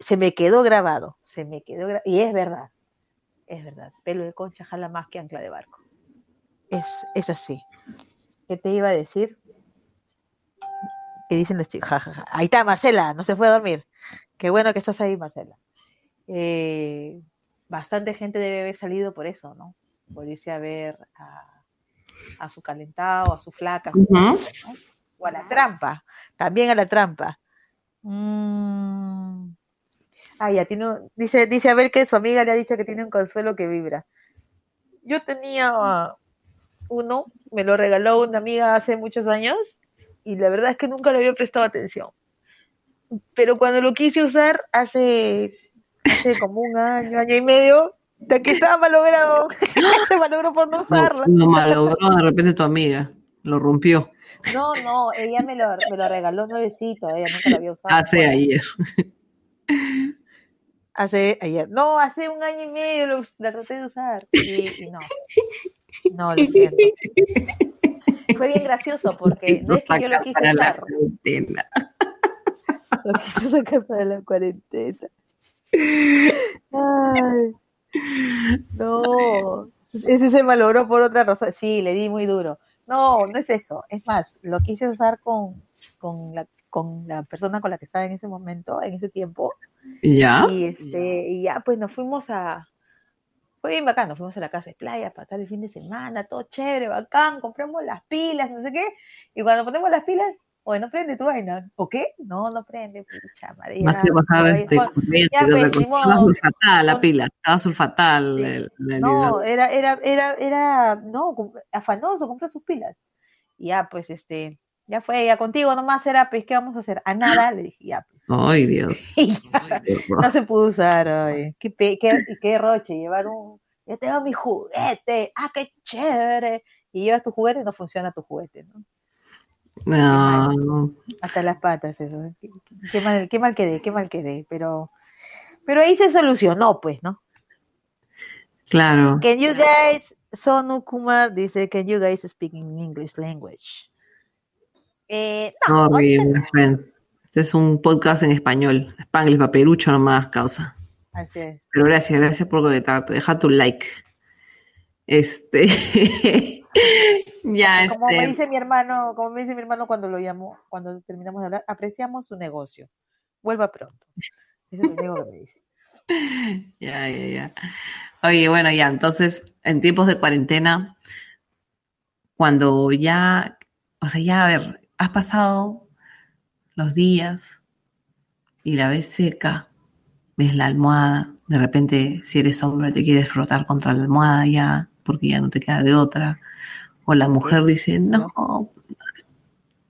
Se me quedó grabado, se me quedó y es verdad, es verdad. Pelo de concha jala más que ancla de barco. Es, es así. ¿Qué te iba a decir? ¿Qué dicen los chicos? Ahí está, Marcela, no se fue a dormir. Qué bueno que estás ahí, Marcela. Eh, bastante gente debe haber salido por eso, ¿no? Por irse a ver a, su calentado, a su flaca, o a la trampa, también a la trampa. Mm. Ah, ya tiene, dice, dice a ver que su amiga le ha dicho que tiene un consuelo que vibra. Yo tenía uno, me lo regaló una amiga hace muchos años y la verdad es que nunca le había prestado atención pero cuando lo quise usar hace, hace como un año, año y medio, de que estaba malogrado, se malogró por no usarlo. Lo malogró de repente tu amiga, lo rompió. No, no, ella me lo, me lo regaló nuevecito, ella nunca lo había usado. Hace ayer. Hace ayer. No, hace un año y medio lo, la traté de usar. Y, y no. No, lo siento. Fue bien gracioso porque no es que yo lo quise usar. Lo quiso sacar para la cuarentena. Ay, no, ese se malogró por otra razón. Sí, le di muy duro. No, no es eso. Es más, lo quise usar con, con, la, con la persona con la que estaba en ese momento, en ese tiempo. ¿Ya? Y, este, y ya, pues nos fuimos a... Fue bien bacán, nos fuimos a la casa de playa para estar el fin de semana, todo chévere, bacán, compramos las pilas, no sé qué. Y cuando ponemos las pilas, Oye, no prende tu vaina. ¿O qué? No, no prende, pucha madre. Más que pasar este, estaba sulfatal la pila, estaba sulfatal. no, era, era, era, era, no, afanoso, compró sus pilas. Y ya, pues, este, ya fue, ya contigo nomás era, pues, ¿qué vamos a hacer? A nada, le dije, ya, pues. Ay, Dios. no se pudo usar, ay. Qué, qué, qué roche, llevar un, yo tengo mi juguete, ah, qué chévere. Y llevas tu juguete y no funciona tu juguete, ¿no? No. Hasta las patas, eso. Qué, mal, qué mal quedé, qué mal quedé. Pero, pero ahí se solucionó, pues, ¿no? Claro. Can you guys, Sonu Kumar dice, can you guys speak in English language? Eh, no, Este es un podcast en español. Spanglish, paperucho nomás, causa. Así es. Pero gracias, gracias por conectarte. Deja tu like. Este. ya, como me este. dice mi hermano, como me dice mi hermano cuando lo llamo, cuando terminamos de hablar, apreciamos su negocio. Vuelva pronto. Eso es lo único que me dice. Ya, ya, ya. Oye, bueno, ya, entonces, en tiempos de cuarentena, cuando ya, o sea, ya, a ver, has pasado los días y la ves seca, ves la almohada, de repente, si eres hombre, te quieres frotar contra la almohada ya, porque ya no te queda de otra, o la mujer dice, no,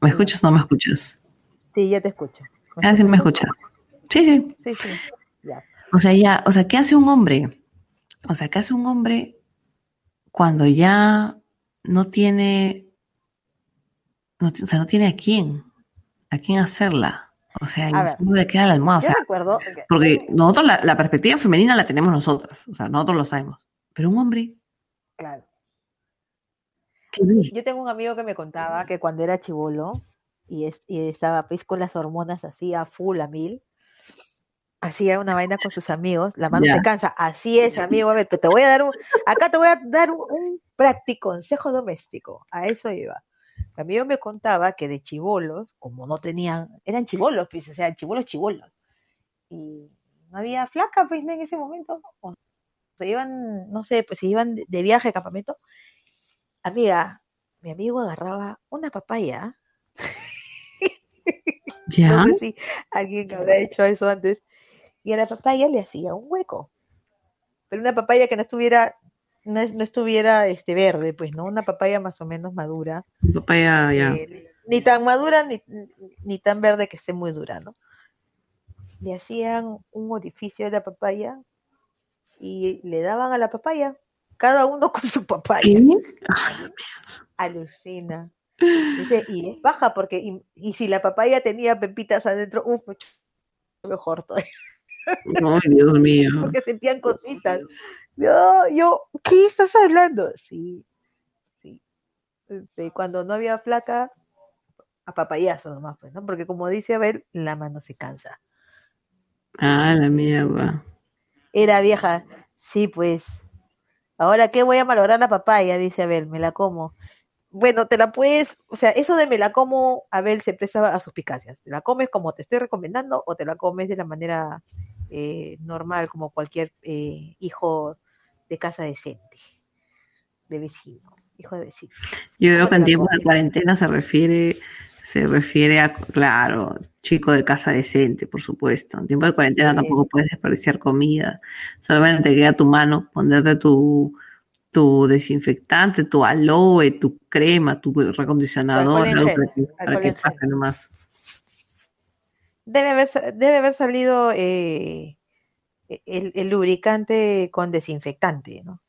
¿me escuchas o no me escuchas? Sí, ya te escucho. Ah, sí, me escuchas. Sí, sí. Sí, sí. Ya. O sea, ya, o sea, ¿qué hace un hombre? O sea, ¿qué hace un hombre cuando ya no tiene, no, o sea, no tiene a quién, a quién hacerla? O sea, no le queda la almohada. O sea, recuerdo porque nosotros la, la perspectiva femenina la tenemos nosotras, o sea, nosotros lo sabemos. Pero un hombre, claro. Yo tengo un amigo que me contaba que cuando era chivolo y, es- y estaba pues con las hormonas así a full, a mil, hacía una vaina con sus amigos, la mano Ya. se cansa. Así es, amigo, a ver, pero te voy a dar un, acá te voy a dar un, un práctico consejo doméstico. A eso iba. Mi amigo me contaba que de chivolos, como no tenían, eran chivolos, pues, o sea, chivolos, chivolos. Y no había flaca, pues, en ese momento. O se iban, no sé, pues se iban de, de viaje, campamento. Amiga, mi amigo agarraba una papaya. Ya, No sé si alguien habrá hecho eso antes. Y a la papaya le hacía un hueco. Pero una papaya que no estuviera, no, no estuviera este verde, pues, ¿no? Una papaya más o menos madura. papaya, ya. eh, ni tan madura ni, ni tan verde que esté muy dura, ¿no? Le hacían un orificio a la papaya y le daban a la papaya, cada uno con su papaya. Alucina. Dice, y es baja porque, y, y si la papaya tenía pepitas adentro, uff, mejor todavía, Ay, Dios mío. porque sentían cositas. Yo, yo, ¿qué estás hablando? Sí, sí. Este, cuando no había flaca, a papayazo nomás, pues, ¿no? Porque como dice Abel, la mano se cansa. Ah, la mierda. Era vieja, sí, pues. Ahora, ¿qué voy a malograr la papaya? Dice Abel, me la como. Bueno, te la puedes, o sea, eso de me la como, Abel se presta a suspicacias. Te la comes como te estoy recomendando o te la comes de la manera eh, normal, como cualquier eh, hijo de casa decente, de vecino, hijo de vecino. Yo creo ¿Cómo que en tiempos de cuarentena se refiere, se refiere a, claro, chico de casa decente, por supuesto. En tiempos de cuarentena Sí. tampoco puedes desperdiciar comida. Solamente te queda tu mano, ponerte tu, tu desinfectante, tu aloe, tu crema, tu recondicionador, algo para que, para que pase nomás. Debe haber, debe haber salido eh, el, el lubricante con desinfectante, ¿no?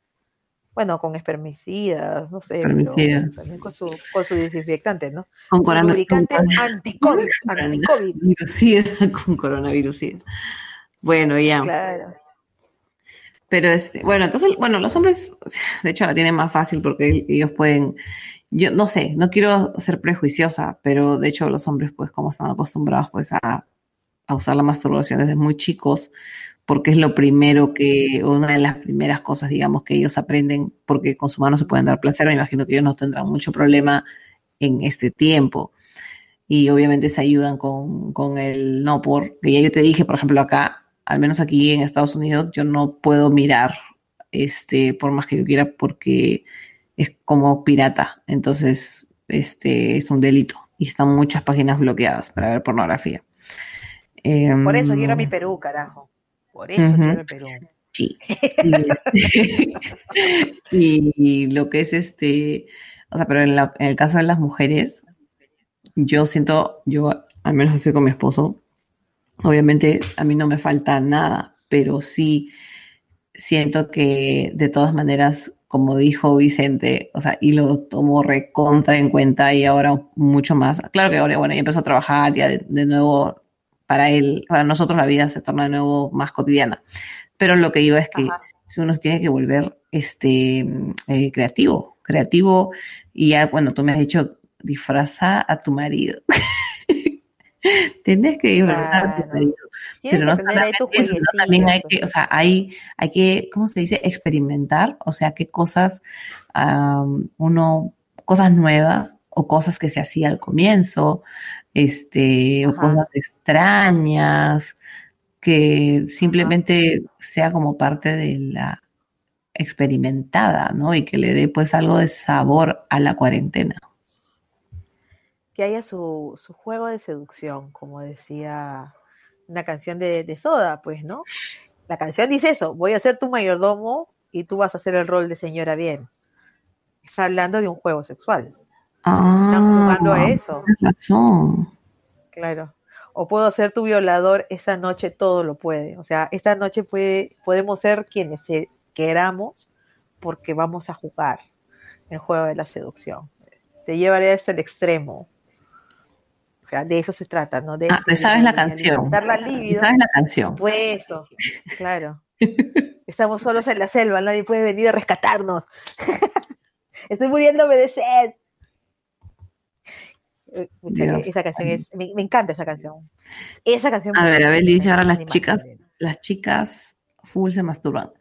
Bueno, con espermicidas, no sé, pero también con su, con su desinfectante, ¿no? Con corona- lubricante con anti-COVID, anti-COVID, con coronavirusida. Bueno, ya. claro. Pero este, bueno, entonces, bueno, los hombres, de hecho, la tienen más fácil porque ellos pueden, yo no sé, no quiero ser prejuiciosa, pero de hecho los hombres, pues, como están acostumbrados, pues, a, a usar la masturbación desde muy chicos, porque es lo primero que, una de las primeras cosas, digamos, que ellos aprenden, porque con su mano se pueden dar placer, me imagino que ellos no tendrán mucho problema en este tiempo. Y obviamente se ayudan con, con el no por, que ya yo te dije, por ejemplo, acá, al menos aquí en Estados Unidos, yo no puedo mirar, este, por más que yo quiera, porque es como pirata. Entonces, este, es un delito. Y están muchas páginas bloqueadas para ver pornografía. Por eso quiero Em, mi Perú, carajo. Por eso Ujú. quiero el Perú. Sí. Y, este, y lo que es este, o sea, pero en, la- en el caso de las mujeres, yo siento, yo al menos estoy con mi esposo, obviamente a mí no me falta nada, pero sí siento que de todas maneras, como dijo Vicente, o sea, y lo tomo recontra en cuenta y ahora mucho más. Claro que ahora, bueno, ya empezó a trabajar, ya de, de nuevo, para él, para nosotros la vida se torna de nuevo más cotidiana. Pero lo que iba es que Ajá. uno se tiene que volver este, eh, creativo, creativo, y ya, bueno, tú me has dicho, disfraza a tu marido. Tienes que disfrazar a tu marido. Pero no solamente eso, también hay que, o sea, hay, hay que, ¿cómo se dice? Experimentar, o sea, qué cosas, uno, cosas nuevas o cosas que se hacía al comienzo, este, o cosas extrañas, que simplemente sea como parte de la experimentada, ¿no? Y que le dé pues algo de sabor a la cuarentena. Que haya su, su juego de seducción, como decía una canción de, de, Soda, pues, ¿no? La canción dice eso, voy a ser tu mayordomo y tú vas a hacer el rol de señora bien. Está hablando de un juego sexual. Están jugando a ah, eso. razón. Claro. O puedo ser tu violador, esa noche todo lo puede. O sea, esta noche puede, podemos ser quienes queramos porque vamos a jugar el juego de la seducción. Te llevaré hasta el extremo. O sea, de eso se trata, ¿no? De, ah, sabes la canción. La sabes la canción. Pues claro. Estamos solos en la selva, nadie puede venir a rescatarnos. Estoy muriéndome de sed. Eh, esa canción es, me, encanta esa canción. Esa canción. A ver, a ver, dice ahora las chicas, las chicas full se masturban.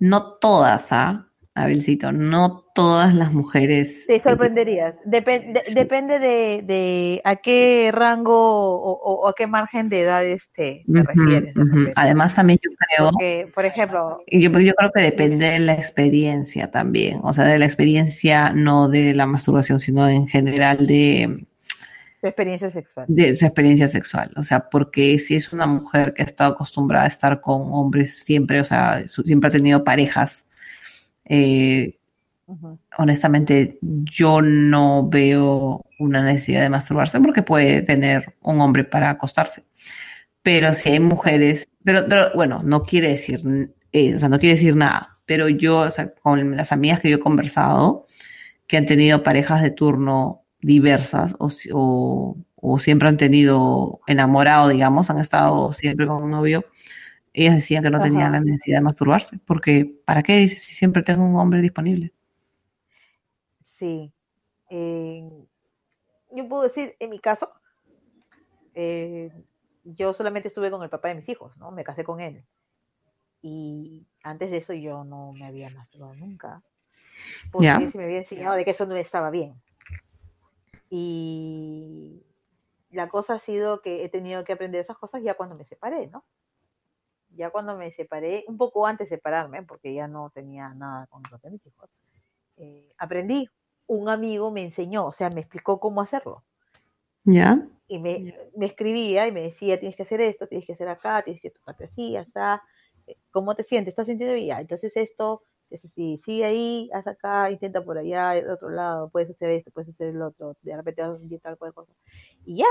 No todas, ¿ah? Abelcito, no todas las mujeres. Te sorprenderías. Depende de, a qué rango o, a qué margen de edad te, refieres. Además, también yo creo. por ejemplo. Yo, yo creo que depende de la experiencia también. O sea, de la experiencia, no de la masturbación, sino en general de su experiencia sexual. De su experiencia sexual. O sea, porque si es una mujer que ha estado acostumbrada a estar con hombres siempre, o sea, siempre ha tenido parejas, eh, honestamente yo no veo una necesidad de masturbarse porque puede tener un hombre para acostarse. Pero si hay mujeres, pero, pero bueno, no quiere decir, eh, o sea, no quiere decir nada. Pero yo, o sea, con las amigas que yo he conversado, que han tenido parejas de turno diversas o, o, siempre han tenido enamorado, digamos, han estado siempre con un novio, ellas decían que no tenían la necesidad de masturbarse, porque ¿para qué dices si siempre tengo un hombre disponible? Sí. yo puedo decir, en mi caso, eh, yo solamente estuve con el papá de mis hijos, ¿no? Me casé con él. Y antes de eso yo no me había masturbado nunca. Porque se me había enseñado de que eso no estaba bien. Y la cosa ha sido que he tenido que aprender esas cosas ya cuando me separé, ¿no? Ya cuando me separé, un poco antes de separarme, porque ya no tenía nada con los de mis hijos, eh, aprendí. Un amigo me enseñó, o sea, me explicó cómo hacerlo. ¿Ya? Y me, me, escribía y me decía, tienes que hacer esto, tienes que hacer acá, tienes que tocarte así, así, ¿cómo te sientes? ¿Estás sintiendo bien? Entonces esto, es sí, sigue ahí, haz acá, intenta por allá, de otro lado, puedes hacer esto, puedes hacer el otro, de repente vas a sentir tal cual cosa. Y ya.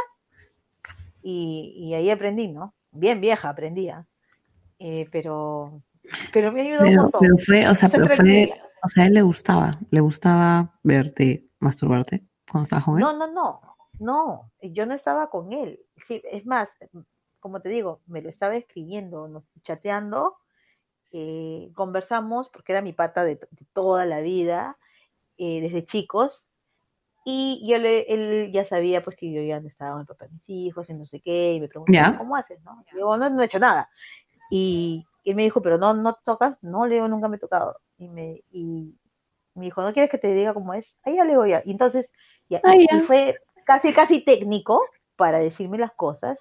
Y, y ahí aprendí, ¿no? Bien vieja aprendía. Eh, pero, pero me ayudó un montón. Pero fue, o sea, pero fue, o sea, a él le gustaba, le gustaba verte masturbarte cuando estaba joven. No, no, no, no, yo no estaba con él. Sí, es más, como te digo, me lo estaba escribiendo, nos chateando eh, conversamos, porque era mi pata de, toda la vida, eh, desde chicos, y yo le, él ya sabía pues que yo ya no estaba con el papá de mis hijos y no sé qué, y me preguntó, ¿cómo haces? No? yo no, he hecho nada. Y él me dijo, pero no, no te tocas, no, Leo, nunca me he tocado. Y me, y me dijo, ¿no quieres que te diga cómo es? Ahí ya le voy a. Y entonces, ya, y fue casi, casi técnico para decirme las cosas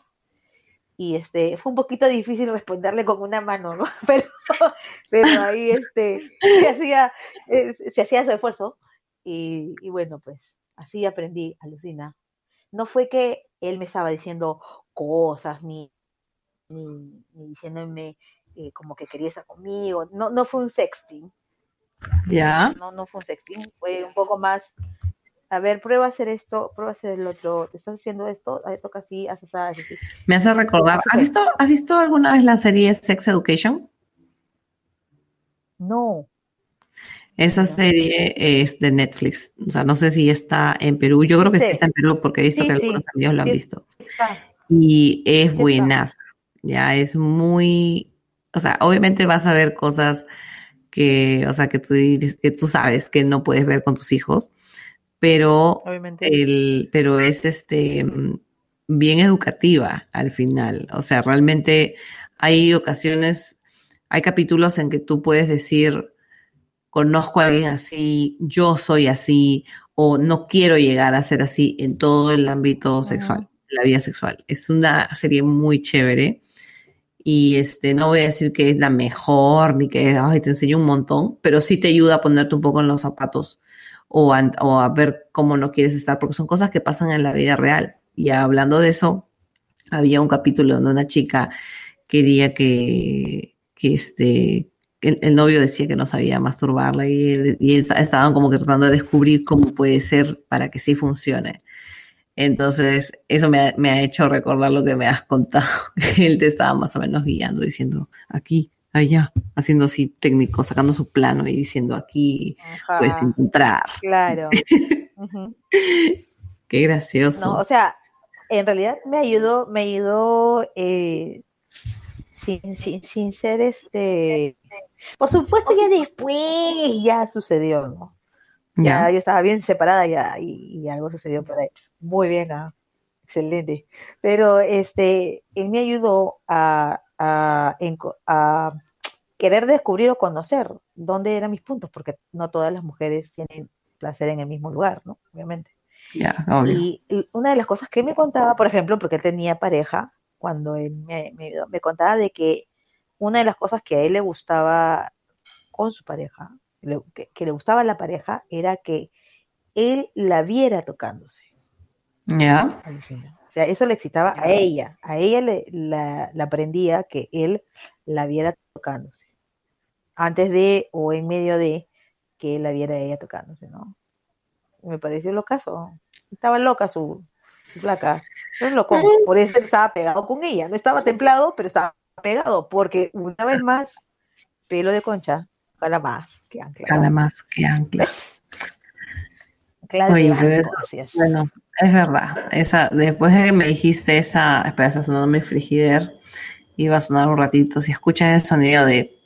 y este fue un poquito difícil responderle con una mano, ¿no? Pero, pero ahí este se hacía, eh, se hacía su esfuerzo y, y, bueno, pues así aprendí, alucina. No fue que él me estaba diciendo cosas ni, ni, diciéndome eh, como que quería estar conmigo, no, no fue un sexting. Ya. No, no fue un sexting, fue un poco más a ver, prueba a hacer esto, prueba a hacer el otro, te estás haciendo esto, toca así, haces así. Me hace recordar, ¿has visto, ¿has visto alguna vez la serie Sex Education? No. Esa serie es de Netflix, o sea, no sé si está en Perú, yo creo que sí, está en Perú porque he visto que algunos amigos lo han visto. Y es buena, ya es muy, o sea, obviamente vas a ver cosas que, o sea, que tú, que tú sabes que no puedes ver con tus hijos, pero, el, pero es este bien educativa al final. O sea, realmente hay ocasiones, hay capítulos en que tú puedes decir, conozco a alguien así, yo soy así, o no quiero llegar a ser así en todo el ámbito sexual, la vida sexual. Es una serie muy chévere. Y este, no voy a decir que es la mejor, ni que ay, te enseño un montón, pero sí te ayuda a ponerte un poco en los zapatos o a ver cómo no quieres estar, porque son cosas que pasan en la vida real. Y hablando de eso, había un capítulo donde una chica quería que, que este, el, novio decía que no sabía masturbarla y, y, estaban como que tratando de descubrir cómo puede ser para que sí funcione. Entonces, eso me ha, me ha hecho recordar lo que me has contado. Él te estaba más o menos guiando, diciendo aquí, allá, haciendo así técnico, sacando su plano y diciendo aquí puedes encontrar. Claro. Qué gracioso. No, o sea, en realidad me ayudó, me ayudó eh, sin, sin, sin, ser este. Por supuesto, ya después ya sucedió, ¿no? Ya, yo estaba bien separada ya y, algo sucedió por ahí. Muy bien, ah, excelente. Pero este, él me ayudó a, a, a querer descubrir o conocer dónde eran mis puntos, porque no todas las mujeres tienen placer en el mismo lugar, ¿no? Obviamente y, una de las cosas que me contaba, por ejemplo, porque él tenía pareja, cuando él me, me, contaba de que una de las cosas que a él le gustaba con su pareja, que, le gustaba a la pareja, era que él la viera tocándose. Ya. Sea, eso le excitaba a ella. A ella le, la, la aprendía que él la viera tocándose. Antes de o en medio de que él la viera a ella tocándose, ¿no? me pareció locazo. Estaba loca su, flaca. No es loco, por eso estaba pegado con ella. No estaba templado, pero estaba pegado, porque una vez más, pelo de concha, jala más que ancla. Jala más que ancla. Oye, bueno, es verdad. Esa, después de que me dijiste esa, espera, está sonando mi frigider, iba a sonar un ratito. Si escuchan el sonido de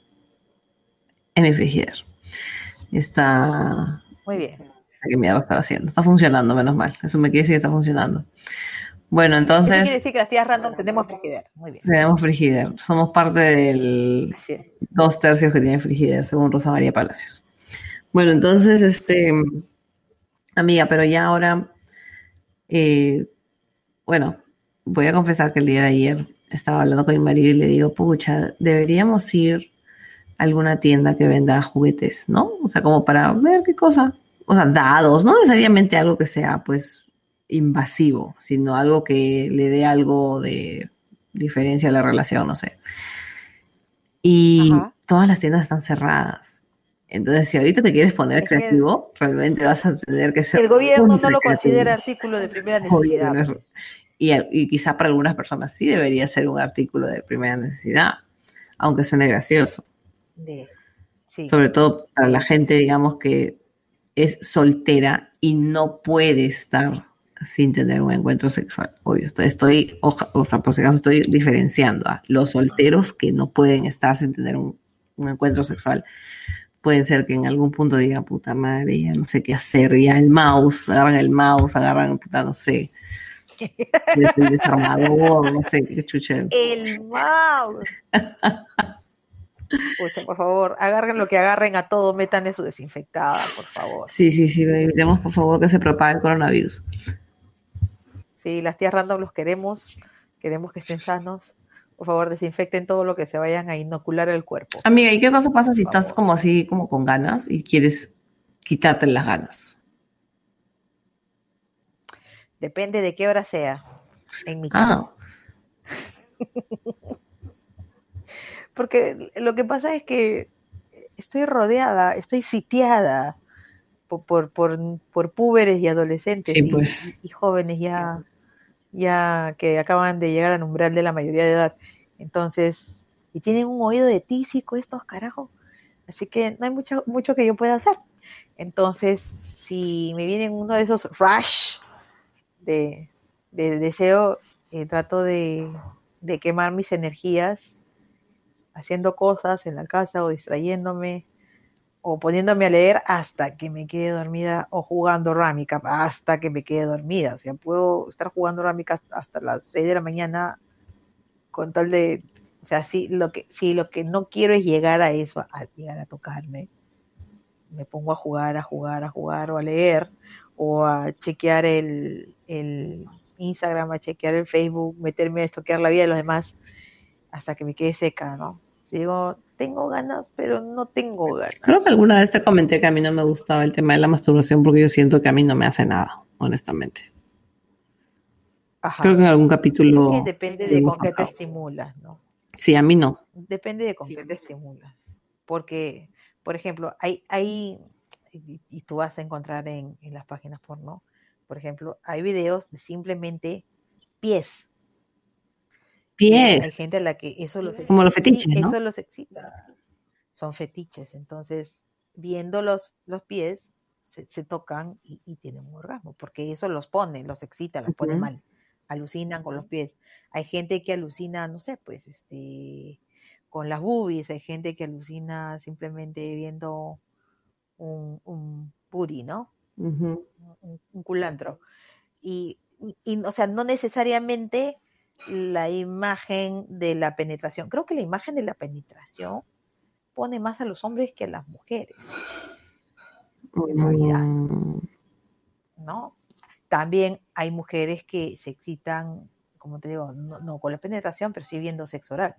en mi frigider. Está. Muy bien. ¿Qué mierda está haciendo? Está funcionando, menos mal. Eso me quiere decir que está funcionando. Bueno, entonces. Eso quiere decir que las tías random tenemos frigider. Muy bien. Tenemos frigider. Somos parte del dos tercios que tiene frigider, según Rosa María Palacios. Bueno, entonces, este. Amiga, pero ya ahora. Eh, bueno, voy a confesar que el día de ayer estaba hablando con mi marido y le digo, pucha, deberíamos ir a alguna tienda que venda juguetes, ¿no? O sea, como para ver qué cosa o sea, dados, no necesariamente algo que sea pues invasivo, sino algo que le dé algo de diferencia a la relación, no sé. Y todas las tiendas están cerradas. Entonces, si ahorita te quieres poner creativo, realmente vas a tener que ser. El gobierno no lo considera artículo de primera necesidad. Pues. y, y, quizá para algunas personas sí debería ser un artículo de primera necesidad, aunque suene gracioso. Sobre todo para la gente, digamos, que es soltera y no puede estar sin tener un encuentro sexual. Obvio, estoy, o, sea, por si acaso estoy diferenciando a los solteros que no pueden estar sin tener un, encuentro sexual. Pueden ser que en algún punto digan, puta madre, ya no sé qué hacer, ya el mouse, agarran el mouse, agarran, puta, no sé, el desarmador, no sé qué chuche. El mouse. Escucha, por favor, agarren lo que agarren a todo, metan en su desinfectada, por favor. Sí, sí, sí, evitemos por favor que se propague el coronavirus. Sí, las tías random los queremos, queremos que estén sanos. Por favor, desinfecten todo lo que se vayan a inocular el cuerpo. Amiga, ¿y qué cosa pasa si estás como así, como con ganas y quieres quitarte las ganas? Depende de qué hora sea, en mi ah. caso. Porque lo que pasa es que estoy rodeada, estoy sitiada por, por, púberes y adolescentes pues. y, jóvenes ya, ya que acaban de llegar al umbral de la mayoría de edad. Entonces, y tienen un oído de tísico estos carajos. Así que no hay mucho, mucho que yo pueda hacer. Entonces, si me vienen uno de esos rush de, deseo, eh, trato de, de quemar mis energías haciendo cosas en la casa o distrayéndome o poniéndome a leer hasta que me quede dormida o jugando Ramica hasta que me quede dormida. O sea, puedo estar jugando Ramica hasta las 6 de la mañana con tal de, o sea, si lo que, si lo que no quiero es llegar a eso, a llegar a tocarme, me pongo a jugar, a jugar, a jugar o a leer o a chequear el, el Instagram, a chequear el Facebook, meterme a estoquear la vida de los demás hasta que me quede seca, ¿no? digo, tengo ganas, pero no tengo ganas. Creo que alguna vez te comenté que a mí no me gustaba el tema de la masturbación porque yo siento que a mí no me hace nada, honestamente. Creo que en algún capítulo. depende de con qué te estimulas, ¿no? Sí, a mí no. Depende de con qué te estimulas. Porque, por ejemplo, hay, hay y, tú vas a encontrar en, en las páginas porno, por ejemplo, hay videos de simplemente pies pies. Hay gente a la que eso los Como los fetiches, Eso los excita. Son fetiches. Entonces, viendo los, los pies, se, tocan y, tienen un orgasmo, porque eso los pone, los excita, los pone mal. Alucinan con los pies. Hay gente que alucina, no sé, pues, este, con las boobies. Hay gente que alucina simplemente viendo un, un puri, ¿no? un, culantro. Y, y, o sea, no necesariamente la imagen de la penetración. Creo que la imagen de la penetración pone más a los hombres que a las mujeres. En realidad. Mm. ¿No? También hay mujeres que se excitan, como te digo, no, con la penetración, pero sí viendo sexo oral.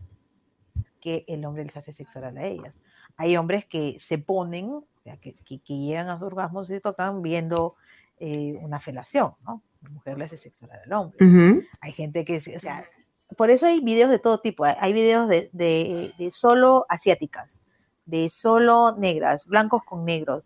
Que el hombre les hace sexo oral a ellas. Hay hombres que se ponen, o sea, que, llegan a los orgasmos y se tocan viendo eh, una felación, ¿no? La mujer le hace sexo al hombre. Hay gente que, o sea, por eso hay videos de todo tipo. Hay videos de, de, solo asiáticas, de solo negras, blancos con negros,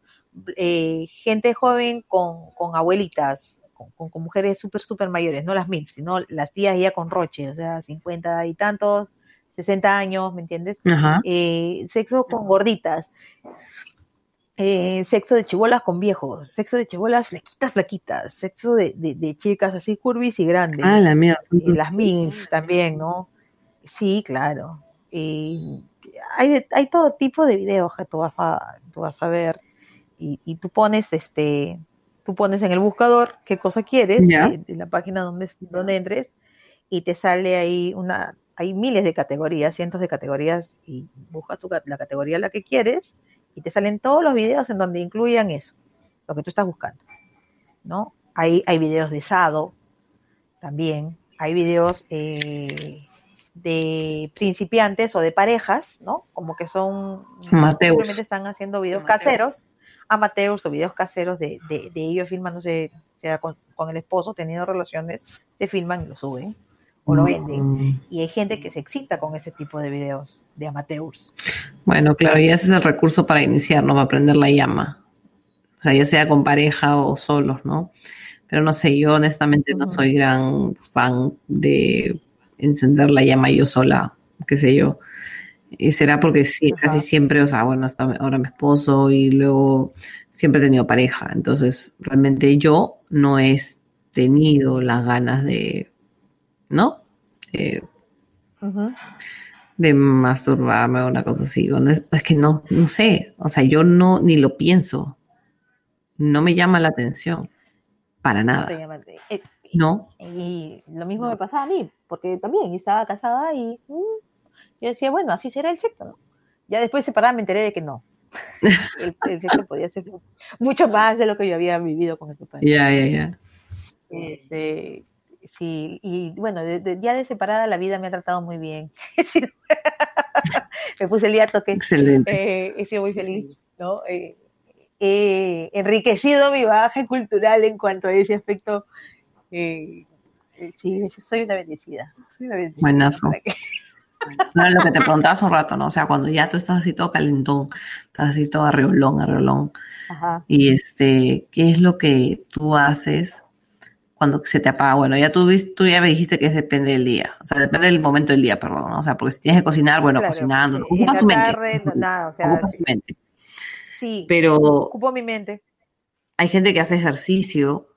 eh, gente joven con, con abuelitas, con, con, mujeres súper, súper mayores, no las mil, sino las tías ya con roche, o sea, 50 y tantos, 60 años, ¿me entiendes? Eh, sexo con gorditas. Eh, sexo de chibolas con viejos, sexo de chibolas flaquitas, flaquitas, sexo de, de, chicas así curvis y grandes. Ah, la mía. Y las MILF también, ¿no? Sí, claro. hay, hay todo tipo de videos que tú vas a, tú vas a ver y, y tú pones este tú pones en el buscador qué cosa quieres en la página donde, donde entres y te sale ahí una hay miles de categorías cientos de categorías y buscas tu, la categoría la que quieres y te salen todos los videos en donde incluyan eso, lo que tú estás buscando, ¿no? Hay, hay videos de Sado también, hay videos eh, de principiantes o de parejas, ¿no? Como que son, simplemente están haciendo videos caseros, amateurs o videos caseros de, de, ellos filmándose, sea con, con el esposo, teniendo relaciones, se filman y lo suben o lo venden. Mm. Y hay gente que se excita con ese tipo de videos de amateurs. Bueno, claro, y ese es el recurso para iniciar, ¿no? Para prender la llama. O sea, ya sea con pareja o solos, ¿no? Pero no sé, yo honestamente no soy gran fan de encender la llama yo sola, qué sé yo. Y será porque sí, casi siempre, o sea, bueno, está ahora mi esposo y luego siempre he tenido pareja. Entonces, realmente yo no he tenido las ganas de ¿no? Eh, de masturbarme o una cosa así. es, que no, no sé, o sea, yo no ni lo pienso. No me llama la atención. Para nada. Eh, no. Y lo mismo me pasaba a mí, porque también yo estaba casada y mm, yo decía, bueno, así será el sexo, ¿no? Ya después separada me enteré de que no. el, sexo podía ser mucho más de lo que yo había vivido con el padre. Ya, ya, ya. Este, sí, y bueno, ya de separada la vida me ha tratado muy bien. me puse el día toque. Excelente. Eh, he sido muy feliz, ¿no? Eh, he enriquecido mi bagaje cultural en cuanto a ese aspecto. Eh, sí, soy una bendecida. Soy una bendecida. Buenazo. No, lo que te preguntaba hace un rato, ¿no? O sea, cuando ya tú estás así todo calentón, estás así todo arreolón, arreolón. Ajá. Y este, ¿qué es lo que tú haces cuando se te apaga. Bueno, ya tú, tú ya me dijiste que depende del día, o sea, depende del momento del día, perdón, o sea, porque si tienes que cocinar, bueno, cocinando, sí. ocupa tu mente. nada, o sea, ocupa sí. mente. Sí, pero ocupo mi mente. Hay gente que hace ejercicio,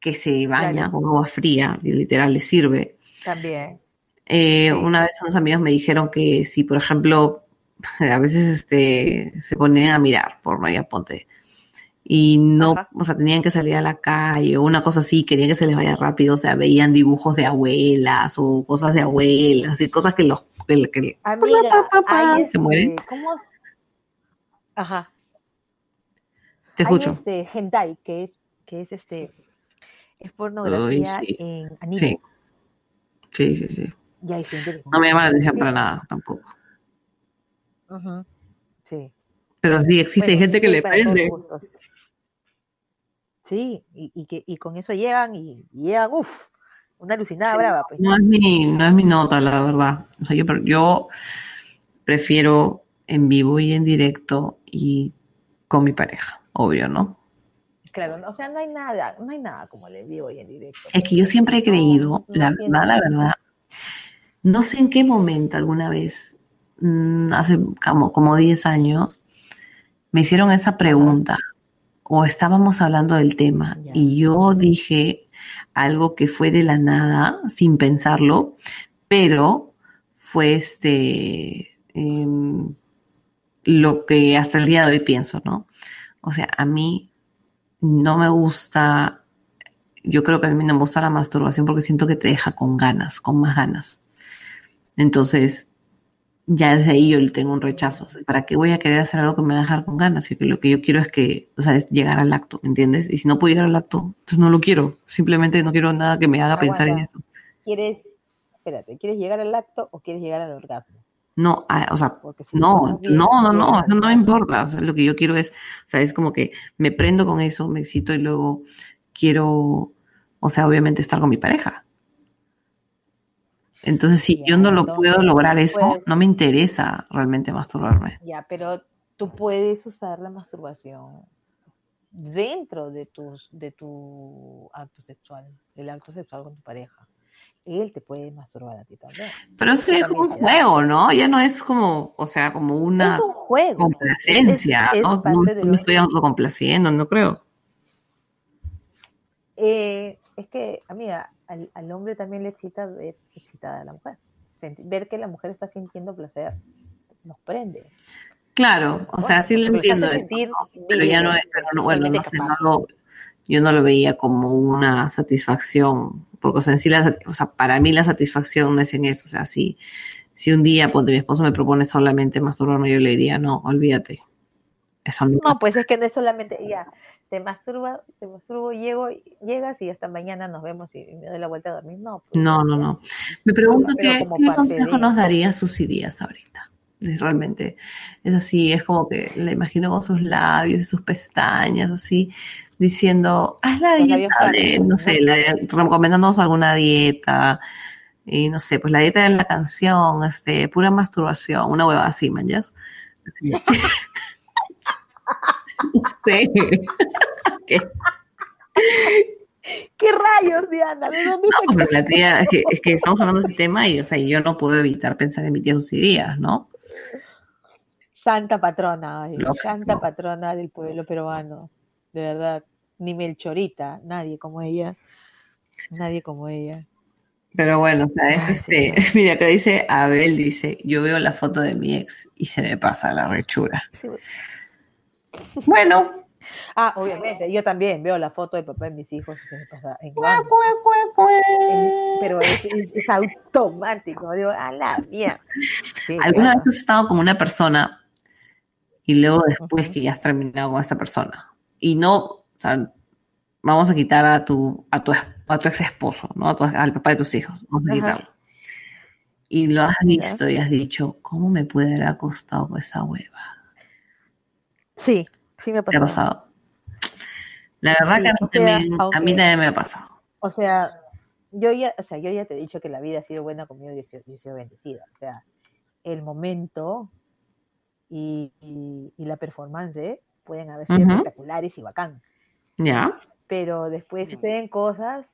que se baña con agua fría, y literal le sirve. También. Eh, una vez unos amigos me dijeron que si, por ejemplo, a veces este, se ponían a mirar por María Ponte. Y no, Ajá. o sea, tenían que salir a la calle o una cosa así, querían que se les vaya rápido, o sea, veían dibujos de abuelas o cosas de abuelas, y cosas que los, que, que- Amiga, pa, pa, se mueren. este, ¿cómo? Ajá. te Hay escucho. este hentai, que es, que es este, es pornografía sí. en anime. Sí. Sí, sí, sí. Y que No me llama la atención para nada tampoco. Sí. Pero sí existe Bueno, gente que sí, le prende. gustos. Sí, y, y que y con eso llegan y, y llegan, uff, una alucinada Sí. brava, pues. No es mi, no es mi nota, la verdad. O sea, yo, yo prefiero en vivo y en directo y con mi pareja, obvio, ¿no? Claro, no, o sea, no hay nada, no hay nada como el en vivo y en directo. Es que yo siempre he creído, no la verdad, la verdad, no sé en qué momento alguna vez, mm, hace como, como 10 años, me hicieron esa pregunta o estábamos hablando del tema y yo dije algo que fue de la nada, sin pensarlo, pero fue este em, lo que hasta el día de hoy pienso, ¿no? O sea, a mí no me gusta, yo creo que a mí no me gusta la masturbación porque siento que te deja con ganas, con más ganas. Entonces, ya desde ahí yo le tengo un rechazo. O sea, ¿Para qué voy a querer hacer algo que me va a dejar con ganas? Y que lo que yo quiero es que, o sea, es llegar al acto, ¿me entiendes? Y si no puedo llegar al acto, pues no lo quiero. Simplemente no quiero nada que me haga pensar en eso. ¿Quieres, espérate, ¿quieres llegar al acto o quieres llegar al orgasmo? No, o sea, si no, bien, no, no, no, eso no me importa. O sea, lo que yo quiero es, o sea, es como que me prendo con eso, me excito y luego quiero, o sea, obviamente estar con mi pareja. Entonces, si Ya, yo no lo puedo lograr eso, no me interesa realmente masturbarme. Ya, pero tú puedes usar la masturbación dentro de tus de tu acto sexual, el acto sexual con tu pareja. Él te puede masturbar a ti también. Pero eso es como un juego, ¿no? Ya no es como, o sea, como una Es un juego. complacencia, Es- es ¿no? me estoy autocomplaciendo, no creo. Eh, es que, amiga, al, al hombre también le excita ver excitada a la mujer. Ver que la mujer está sintiendo placer nos prende. Claro, o sea, sí lo Porque entiendo eso, pero ya no es, pero no, bueno, no sé, no lo, yo no lo veía como una satisfacción, porque o sea, en sí la, o sea, para mí la satisfacción no es en eso, o sea, si, si un día, ponte, mi esposo me propone solamente masturbarme, yo le diría, no, olvídate, eso no, No, pues es que no es solamente, ya, te masturba, te masturbo, llego, llegas y hasta mañana nos vemos y me doy la vuelta a dormir. No, pues, no, no, no. Me pregunto qué, qué consejo de- nos daría sus ideas ahorita. Es Realmente, es así, es como que la imagino con sus labios y sus pestañas, así, diciendo, haz la dieta de, no sé, la- recomendándonos alguna dieta, y no sé, pues la dieta de la canción, este, pura masturbación, una hueva así, man, ¿ya? No sé. ¿Qué? ¿Qué rayos, Diana? ¿De dónde No, pero la tía, es que, es que estamos hablando de ese tema y, o sea, yo no puedo evitar pensar en mi tía sus ideas, ¿no? Santa patrona, ay, santa patrona del pueblo peruano, de verdad. Ni Melchorita, nadie como ella. Nadie como ella. Pero bueno, o sea, es Ay, este, mira, acá dice Abel, dice, yo veo la foto de mi ex y se me pasa la rechura. Bueno, Ah, obviamente, yo también veo la foto de papá de mis hijos se pasa en pero es, es- es automático, digo, a la. Sí, ¿Alguna claro. vez has estado con una persona y luego después que ya has terminado con esta persona? Y no, o sea, vamos a quitar a tu, a tu, a tu ex esposo, ¿no? A tu- al papá de tus hijos, vamos a. Y lo has visto y has dicho, ¿cómo me puede haber acostado con esa hueva? Sí, sí me ha ¿Te ha pasado. La verdad Sí, que a mí, sea, también, a mí también me ha pasado. O sea, yo ya, o sea, yo ya te he dicho que la vida ha sido buena conmigo y he sido, y he sido bendecida. O sea, el momento y, y- y la performance pueden haber sido Ujú. espectaculares y bacán. ¿Ya? Pero después suceden cosas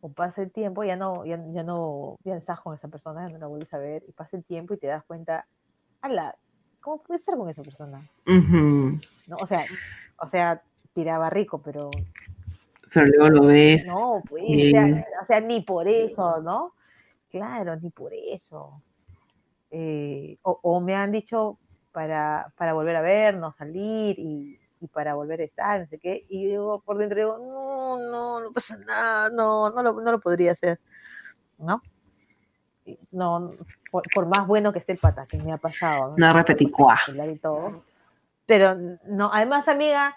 o pasa el tiempo, ya no, ya, ya no, ya no estás con esa persona, ya no la vuelves a ver, y pasa el tiempo y te das cuenta, ala, ¿cómo puedes estar con esa persona? O sea, o sea, tiraba rico, pero Pero luego lo ves. No, pues, o, sea, o sea, ni por eso, ¿no? Claro, ni por eso. Eh, o, o me han dicho para, para volver a vernos, salir y, y para volver a estar, no sé qué. Y digo, por dentro digo, no, no, no pasa nada, no, no lo, no lo podría hacer, ¿no? No, por, por más bueno que esté el pata, que me ha pasado. No repetí cuá. Pero no, además, amiga,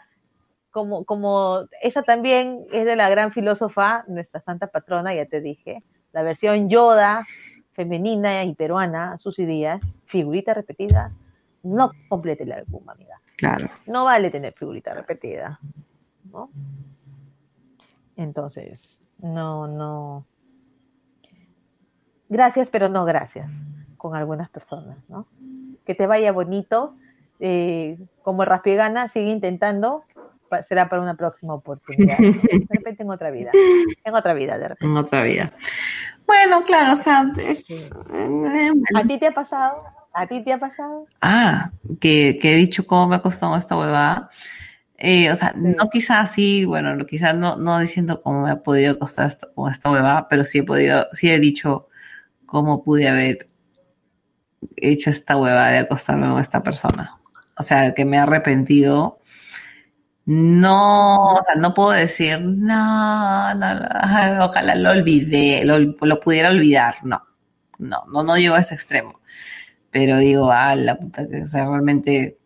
como, como esa también es de la gran filósofa, nuestra santa patrona, ya te dije, la versión Yoda, femenina y peruana, Susy Díaz, figurita repetida, no complete el álbum, amiga. Claro. No vale tener figurita repetida, ¿no? Entonces, no, no. Gracias, pero no gracias con algunas personas, ¿no? Que te vaya bonito. Eh, como Raspiegana, sigue intentando. Será para una próxima oportunidad. De repente en otra vida. En otra vida, de repente. En otra vida. Bueno, claro, o sea, es... Sí. eh, ¿A ti te ha pasado? ¿A ti te ha pasado? Ah, que, que he dicho cómo me ha costado esta huevada. Eh, o sea, no quizás así, bueno, no, quizás no, no diciendo cómo me ha podido costar esta, esta huevada, pero sí he podido, sí he dicho cómo pude haber hecho esta huevada de acostarme con esta persona. O sea, que me he arrepentido. No, o sea, no puedo decir, no, no, no, ojalá lo olvidé, lo, lo pudiera olvidar. No, no, no, no llego a ese extremo pero digo, ah, la puta, que, o sea, realmente,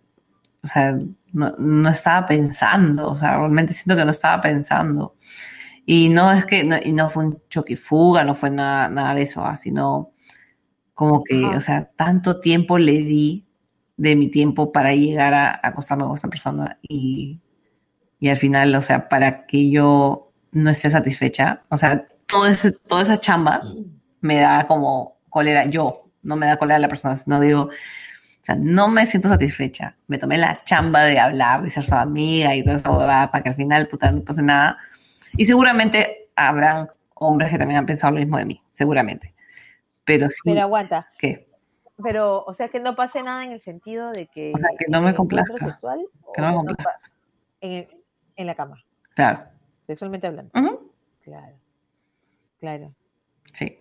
o sea, no, no, estaba pensando, o sea, realmente siento que no estaba pensando. Y no es que, no, y no fue un choque y fuga, no fue nada, nada de eso, ah, sino como que, o sea, tanto tiempo le di de mi tiempo para llegar a, a acostarme con esta persona y, y al final, o sea, para que yo no esté satisfecha, o sea, todo ese, toda esa chamba me da como cólera yo, no me da cólera la persona, sino digo, o sea, no me siento satisfecha. Me tomé la chamba de hablar, de ser su amiga y todo eso, para que al final, puta, no pase nada. Y seguramente habrán hombres que también han pensado lo mismo de mí, seguramente. Pero sí, Pero aguanta. ¿qué? Pero, o sea, que no pase nada en el sentido de que. O sea, que no me complazca. Sexual, Que no me complazca. en, en la cama, Claro. sexualmente hablando. Claro. Claro. Sí.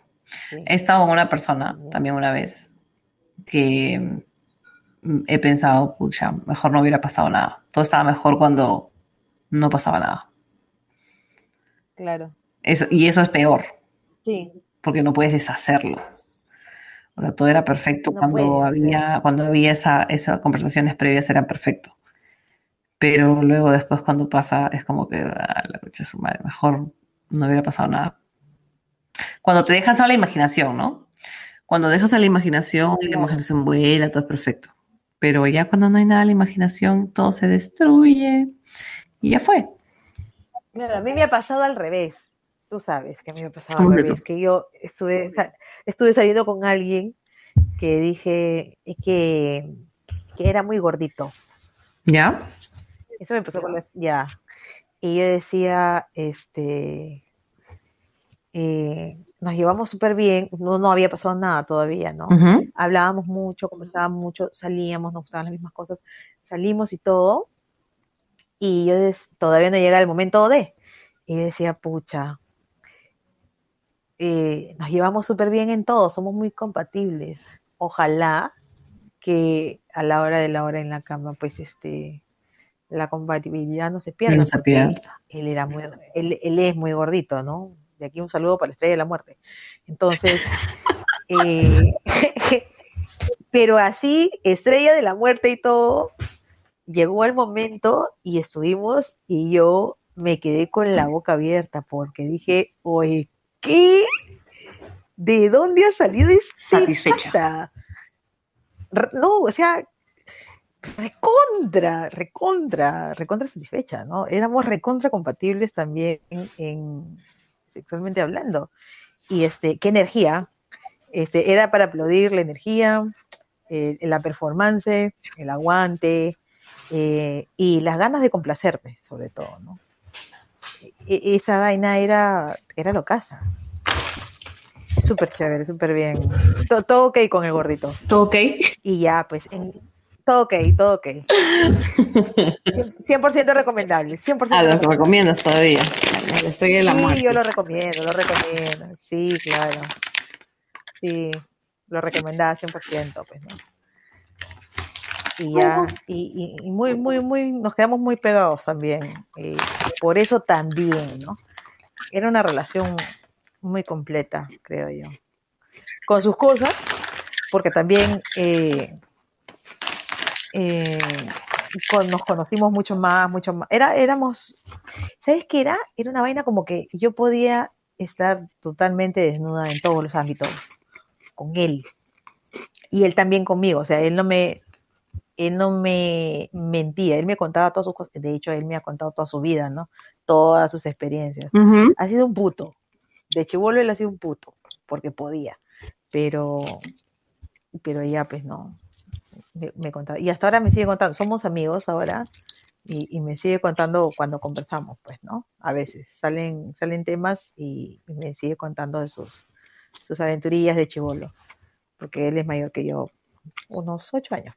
sí. He estado con una persona también una vez que mm, he pensado, pucha, mejor no hubiera pasado nada. Todo estaba mejor cuando no pasaba nada. Claro. Eso, y eso es peor, Sí. porque no puedes deshacerlo. O sea, todo era perfecto No cuando había, cuando había esa, esas conversaciones previas eran perfecto. Pero luego después cuando pasa es como que ah, la concha de su madre, mejor no hubiera pasado nada. Cuando te dejas a la imaginación, ¿no? Cuando dejas a la imaginación y la imaginación vuela, todo es perfecto. Pero ya cuando no hay nada en la imaginación, todo se destruye y ya fue. Claro, a mí me ha pasado al revés. Tú sabes que a mí me ha pasado ¿Cómo al revés. Que yo estuve, estuve saliendo con alguien que dije que, que era muy gordito. ¿Ya? Eso me pasó con la, ya. Y yo decía, este, eh, nos llevamos súper bien, no, no había pasado nada todavía, ¿no? Hablábamos mucho, conversábamos mucho, salíamos, nos gustaban las mismas cosas, salimos y todo. Y yo todavía no llega el momento de. Y yo decía, pucha, eh, nos llevamos súper bien en todo, somos muy compatibles. Ojalá que a la hora de la hora en la cama, pues este, la compatibilidad no se pierda. No se pierda. Él era muy, él, él es muy gordito, ¿no? De aquí un saludo para la estrella de la muerte. Entonces, eh, pero así, estrella de la muerte y todo, llegó el momento y estuvimos y yo me quedé con la boca abierta porque dije, oye, ¿qué? ¿De dónde ha salido esta Satisfecha. pata? No, o sea, recontra, recontra, recontra satisfecha, ¿no? Éramos recontra compatibles también en, en- sexualmente hablando. Y este, qué energía. Este, era para aplaudir la energía, eh, la performance, el aguante eh, y las ganas de complacerme, sobre todo, ¿no? E- esa vaina era, era locaza. Súper chévere, súper bien. To- Todo, ok con el gordito. ¿Todo ok? Y ya, pues, en- todo ok, todo ok. 100% recomendable, 100% Ah, lo recomiendas todavía. Estoy en la Sí, muerte. yo lo recomiendo, lo recomiendo. Sí, claro. Sí, lo recomendaba 100%, pues, ¿no? Y ya, y, muy, muy, muy, nos quedamos muy pegados también. Y por eso también, ¿no? Era una relación muy completa, creo yo. Con sus cosas, porque también eh, eh, nos conocimos mucho más, mucho más. Era, éramos, ¿sabes qué era? Era una vaina como que yo podía estar totalmente desnuda en todos los ámbitos con él. Y él también conmigo, o sea, él no me, él no me mentía, él me contaba todas sus cosas, de hecho él me ha contado toda su vida, ¿no? Todas sus experiencias. Ha sido un puto. De chivolo él ha sido un puto, porque podía. Pero, pero ya pues no, me, contaba. Y hasta ahora me sigue contando, somos amigos ahora, y, me sigue contando cuando conversamos, pues, ¿no? A veces salen, salen temas y, me sigue contando de sus, sus aventurillas de chivolo, porque él es mayor que yo, unos ocho años.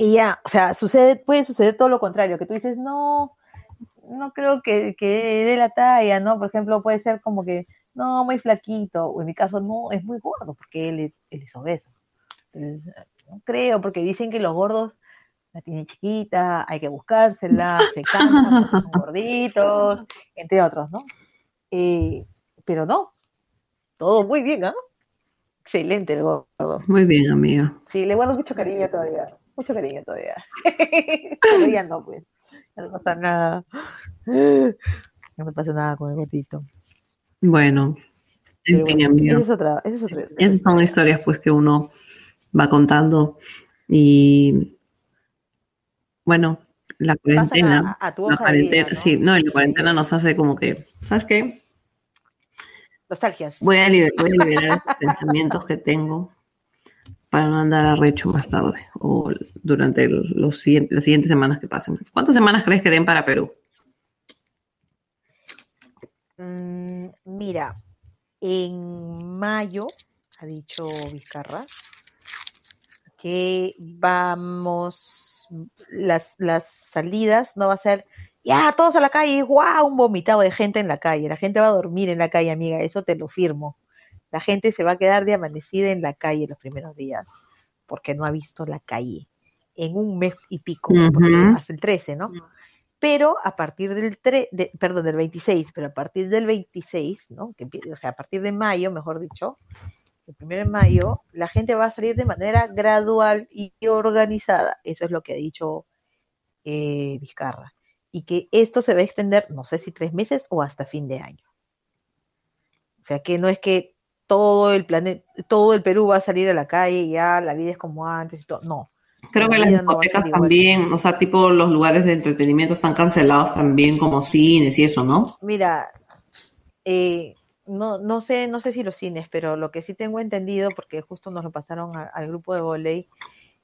Y ya, o sea, sucede, puede suceder todo lo contrario, que tú dices, no, no creo que, que dé la talla, ¿no? Por ejemplo, puede ser como que, no, muy flaquito, o en mi caso, no, es muy gordo, porque él es, él es obeso. Entonces, no creo, porque dicen que los gordos la tienen chiquita, hay que buscársela, se cansan, son gorditos, entre otros, ¿no? Eh, pero no, todo muy bien, ¿ah? Excelente el gordo. Muy bien, amiga. Sí, le guardo mucho cariño todavía, mucho cariño todavía. todavía no, pues, no pasa nada. No me pasa nada con el gordito. Bueno, en fin, amiga. Esa es otra, es otra, Esas son historias, pues, que uno va contando y bueno, la cuarentena, la cuarentena, sí, no, la cuarentena nos hace como que, ¿sabes qué? Nostalgias. Voy a, liberar, estos pensamientos que tengo para no andar a recho más tarde o durante los las siguientes semanas que pasen. ¿Cuántas semanas crees que den para Perú? Mm, mira, en mayo, ha dicho Vizcarra, que vamos, las, las salidas no va a ser, ya, todos a la calle, guau, un vomitado de gente en la calle, la gente va a dormir en la calle, amiga, eso te lo firmo. La gente se va a quedar de amanecida en la calle los primeros días, porque no ha visto la calle en un mes y pico, hasta el 13, ¿no? Pero a partir del 3, perdón, del 26, pero a partir del 26, ¿no? Que, o sea, a partir de mayo, mejor dicho, el primero de mayo, la gente va a salir de manera gradual y organizada. Eso es lo que ha dicho eh, Vizcarra. Y que esto se va a extender, no sé si tres meses o hasta fin de año. O sea que no es que todo el planeta, todo el Perú va a salir a la calle y ya la vida es como antes y todo. No. Creo que las discotecas también, o sea, tipo los lugares de entretenimiento están cancelados también como cines y eso, ¿no? Mira, eh, no, no sé, no sé si los cines, pero lo que sí tengo entendido, porque justo nos lo pasaron al grupo de volei,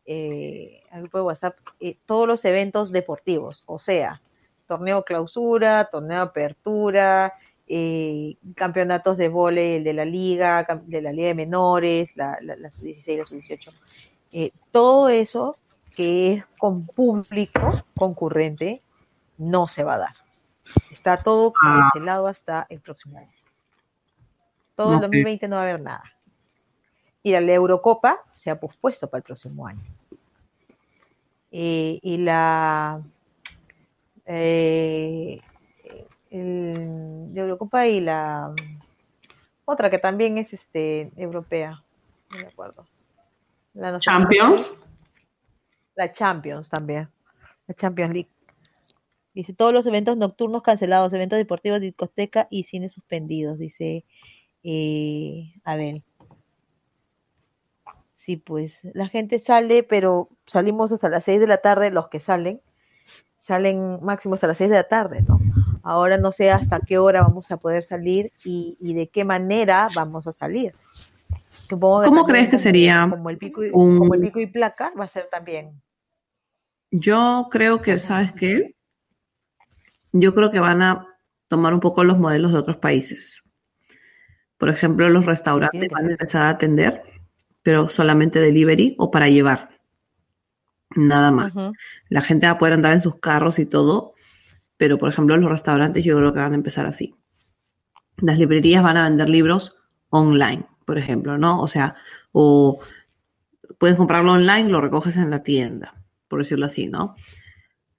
eh, al grupo de WhatsApp, eh, todos los eventos deportivos, o sea, torneo clausura, torneo apertura, eh, campeonatos de volei, el de la liga, de la liga de menores, la, la, las 16, las 18, todo eso que es con público concurrente no se va a dar. Está todo ah. cancelado hasta el próximo año. Todo el 2020 no va a haber nada. Y la Eurocopa se ha pospuesto para el próximo año. Eh, y la, eh, Eurocopa y la otra que también es este europea, no me acuerdo. La Champions. La Champions también. La Champions League. Dice todos los eventos nocturnos cancelados, eventos deportivos, discoteca y cine suspendidos. Dice eh, a ver. Sí, pues la gente sale, pero salimos hasta las 6 de la tarde, los que salen, salen máximo hasta las 6 de la tarde, ¿no? Ahora no sé hasta qué hora vamos a poder salir y, de qué manera vamos a salir. Supongo ¿Cómo crees que sería? Como el, pico y, como el pico y placa va a ser también. Yo creo que, ¿sabes qué? Yo creo que van a tomar un poco los modelos de otros países. Por ejemplo, los restaurantes van a empezar a atender, pero solamente delivery o para llevar. Nada más. La gente va a poder andar en sus carros y todo, pero por ejemplo, los restaurantes yo creo que van a empezar así. Las librerías van a vender libros online, por ejemplo, ¿no? O sea, o puedes comprarlo online, lo recoges en la tienda, por decirlo así, ¿no?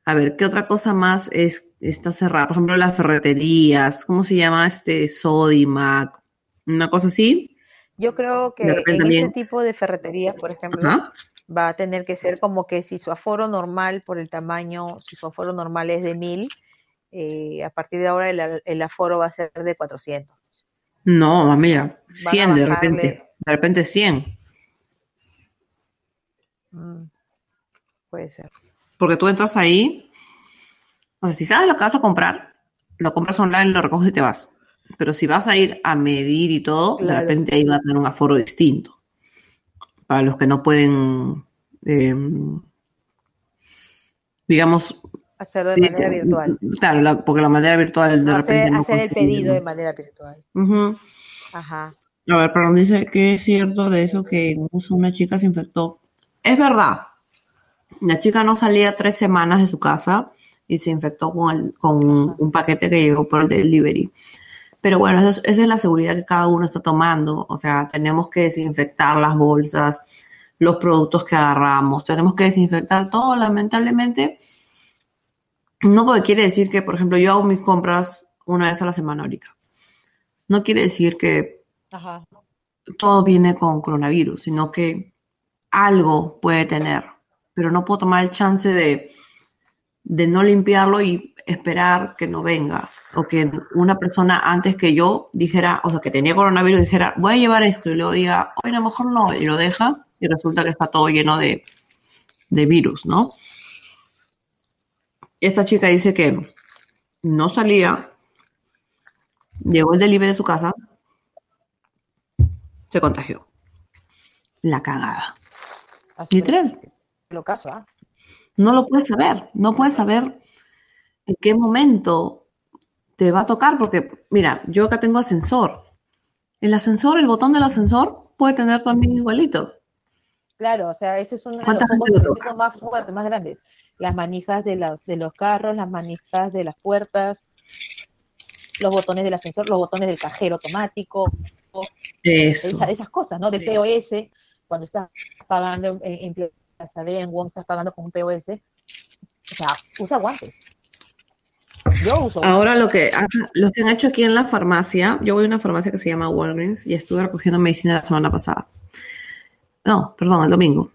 A ver, ¿qué otra cosa más es, está cerrada? Por ejemplo, las ferreterías, ¿cómo se llama este Sodimac? Una cosa así. Yo creo que en este tipo de ferreterías, por ejemplo, va a tener que ser como que si su aforo normal por el tamaño, si su aforo normal es de mil, eh, a partir de ahora el, aforo va a ser de 400. No, amiga, 100 de repente, de repente 100. Mm, puede ser. Porque tú entras ahí, o sea, si sabes lo que vas a comprar, lo compras online, lo recoges y te vas. Pero si vas a ir a medir y todo, de repente ahí va a tener un aforo distinto. Para los que no pueden, em, digamos... Hacerlo de manera virtual. Claro, porque la manera virtual de repente... Hacer, hacer el pedido de manera virtual. Ajá. A ver, pero dice que es cierto de eso que una chica se infectó. Es verdad, la chica no salía tres semanas de su casa y se infectó con, un paquete que llegó por el delivery. Pero bueno, esa es, la seguridad que cada uno está tomando. O sea, tenemos que desinfectar las bolsas, los productos que agarramos, tenemos que desinfectar todo, lamentablemente. No porque quiere decir que, por ejemplo, yo hago mis compras una vez a la semana ahorita. No quiere decir que todo viene con coronavirus, sino que algo puede tener pero no puedo tomar el chance de, no limpiarlo y esperar que no venga. O que una persona antes que yo dijera, o sea, que tenía coronavirus, dijera, voy a llevar esto y luego diga, hoy a lo mejor no, y lo deja y resulta que está todo lleno de, de virus, ¿no? Esta chica dice que no salía, llegó el delivery de su casa, se contagió. La cagada. Literal caso, ¿ah? No lo puedes saber, no puedes saber en qué momento te va a tocar, porque mira, yo acá tengo ascensor. El ascensor, el botón del ascensor puede tener también igualito. Claro, o sea, ese es uno de los más fuertes, más grandes. Las manijas de los, de los carros, las manijas de las puertas, los botones del ascensor, los botones del cajero automático, Esas, cosas, ¿no? Del POS, cuando estás pagando en, en en WOM estás pagando con un POS, o sea, usa guantes. Yo uso. Ahora lo que, lo que han hecho aquí en la farmacia, yo voy a una farmacia que se llama Walgreens y estuve recogiendo medicina la semana pasada. No, perdón, el domingo.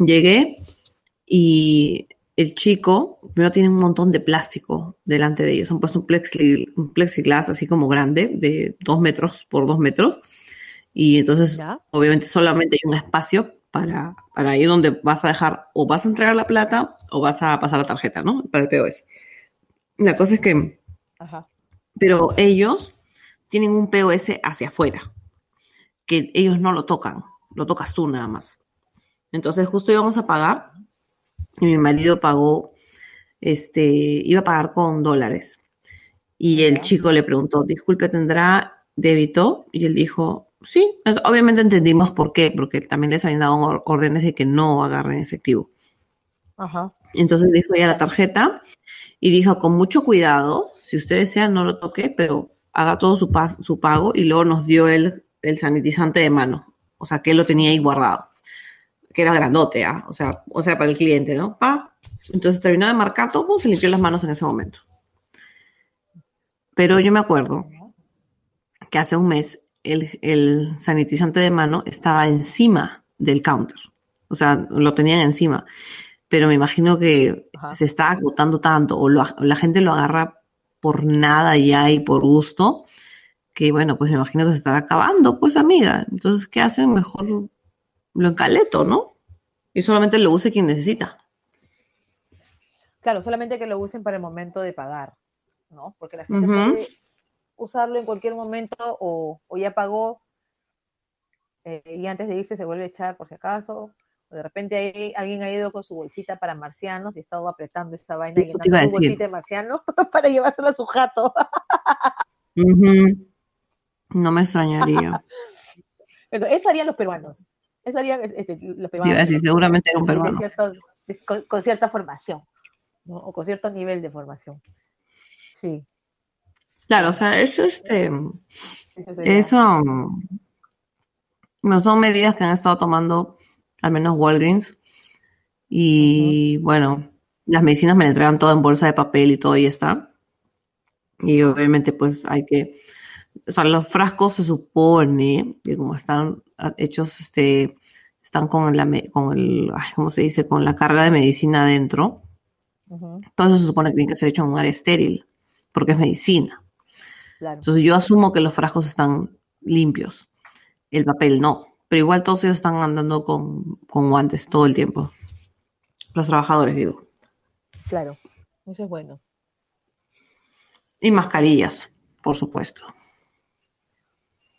Llegué y el chico, primero tiene un montón de plástico delante de ellos. Han puesto un, un plexiglas así como grande, de dos metros por dos metros. Y entonces, obviamente, solamente hay un espacio para, para ahí donde vas a dejar o vas a entregar la plata o vas a pasar la tarjeta, ¿no? Para el POS. La cosa es que... Ajá. Pero ellos tienen un POS hacia afuera, que ellos no lo tocan, lo tocas tú nada más. Entonces justo íbamos a pagar y mi marido pagó, este, iba a pagar con dólares. Y el chico le preguntó, disculpe, ¿tendrá débito? Y él dijo, sí, obviamente entendimos por qué, porque también les habían dado órdenes de que no agarren efectivo. Ajá. Entonces dijo ya la tarjeta y dijo con mucho cuidado, si usted desea no lo toque, pero haga todo su, su pago y luego nos dio el, el, sanitizante de mano, o sea que él lo tenía ahí guardado, que era grandote, ¿ah? o, sea, o sea, para el cliente, ¿no? Pa. Entonces terminó de marcar todo, se limpió las manos en ese momento. Pero yo me acuerdo que hace un mes el, sanitizante de mano estaba encima del counter. O sea, lo tenían encima. Pero me imagino que se está agotando tanto o, la gente lo agarra por nada ya y por gusto, que bueno, pues me imagino que se estará acabando, pues amiga. Entonces, ¿qué hacen? Mejor lo encaleto, ¿no? Y solamente lo use quien necesita. Claro, solamente que lo usen para el momento de pagar, ¿no? Porque la gente puede usarlo en cualquier momento o, ya pagó eh, y antes de irse se vuelve a echar por si acaso. O de repente alguien ha ido con su bolsita para marcianos y estaba apretando esa vaina y llenando su bolsita de marciano para llevárselo a su jato. No me extrañaría. eso harían los peruanos. Eso harían este, los peruanos. seguramente era un peruano. con, cierta formación. O con cierto nivel de formación. Sí. Claro, o sea, eso, este, eso no son medidas que han estado tomando al menos Walgreens. Y bueno, las medicinas me entregan todo en bolsa de papel y todo y está. Y obviamente pues hay que, o sea, los frascos se supone que como están hechos, este, están con la, con el, ¿cómo se dice? Con la carga de medicina adentro. Todo eso se supone que tiene que ser hecho en un área estéril, porque es medicina. Entonces yo asumo que los frascos están limpios, el papel no, pero igual todos ellos están andando con, con guantes todo el tiempo. Los trabajadores, digo. Claro, eso es bueno. Y mascarillas, por supuesto.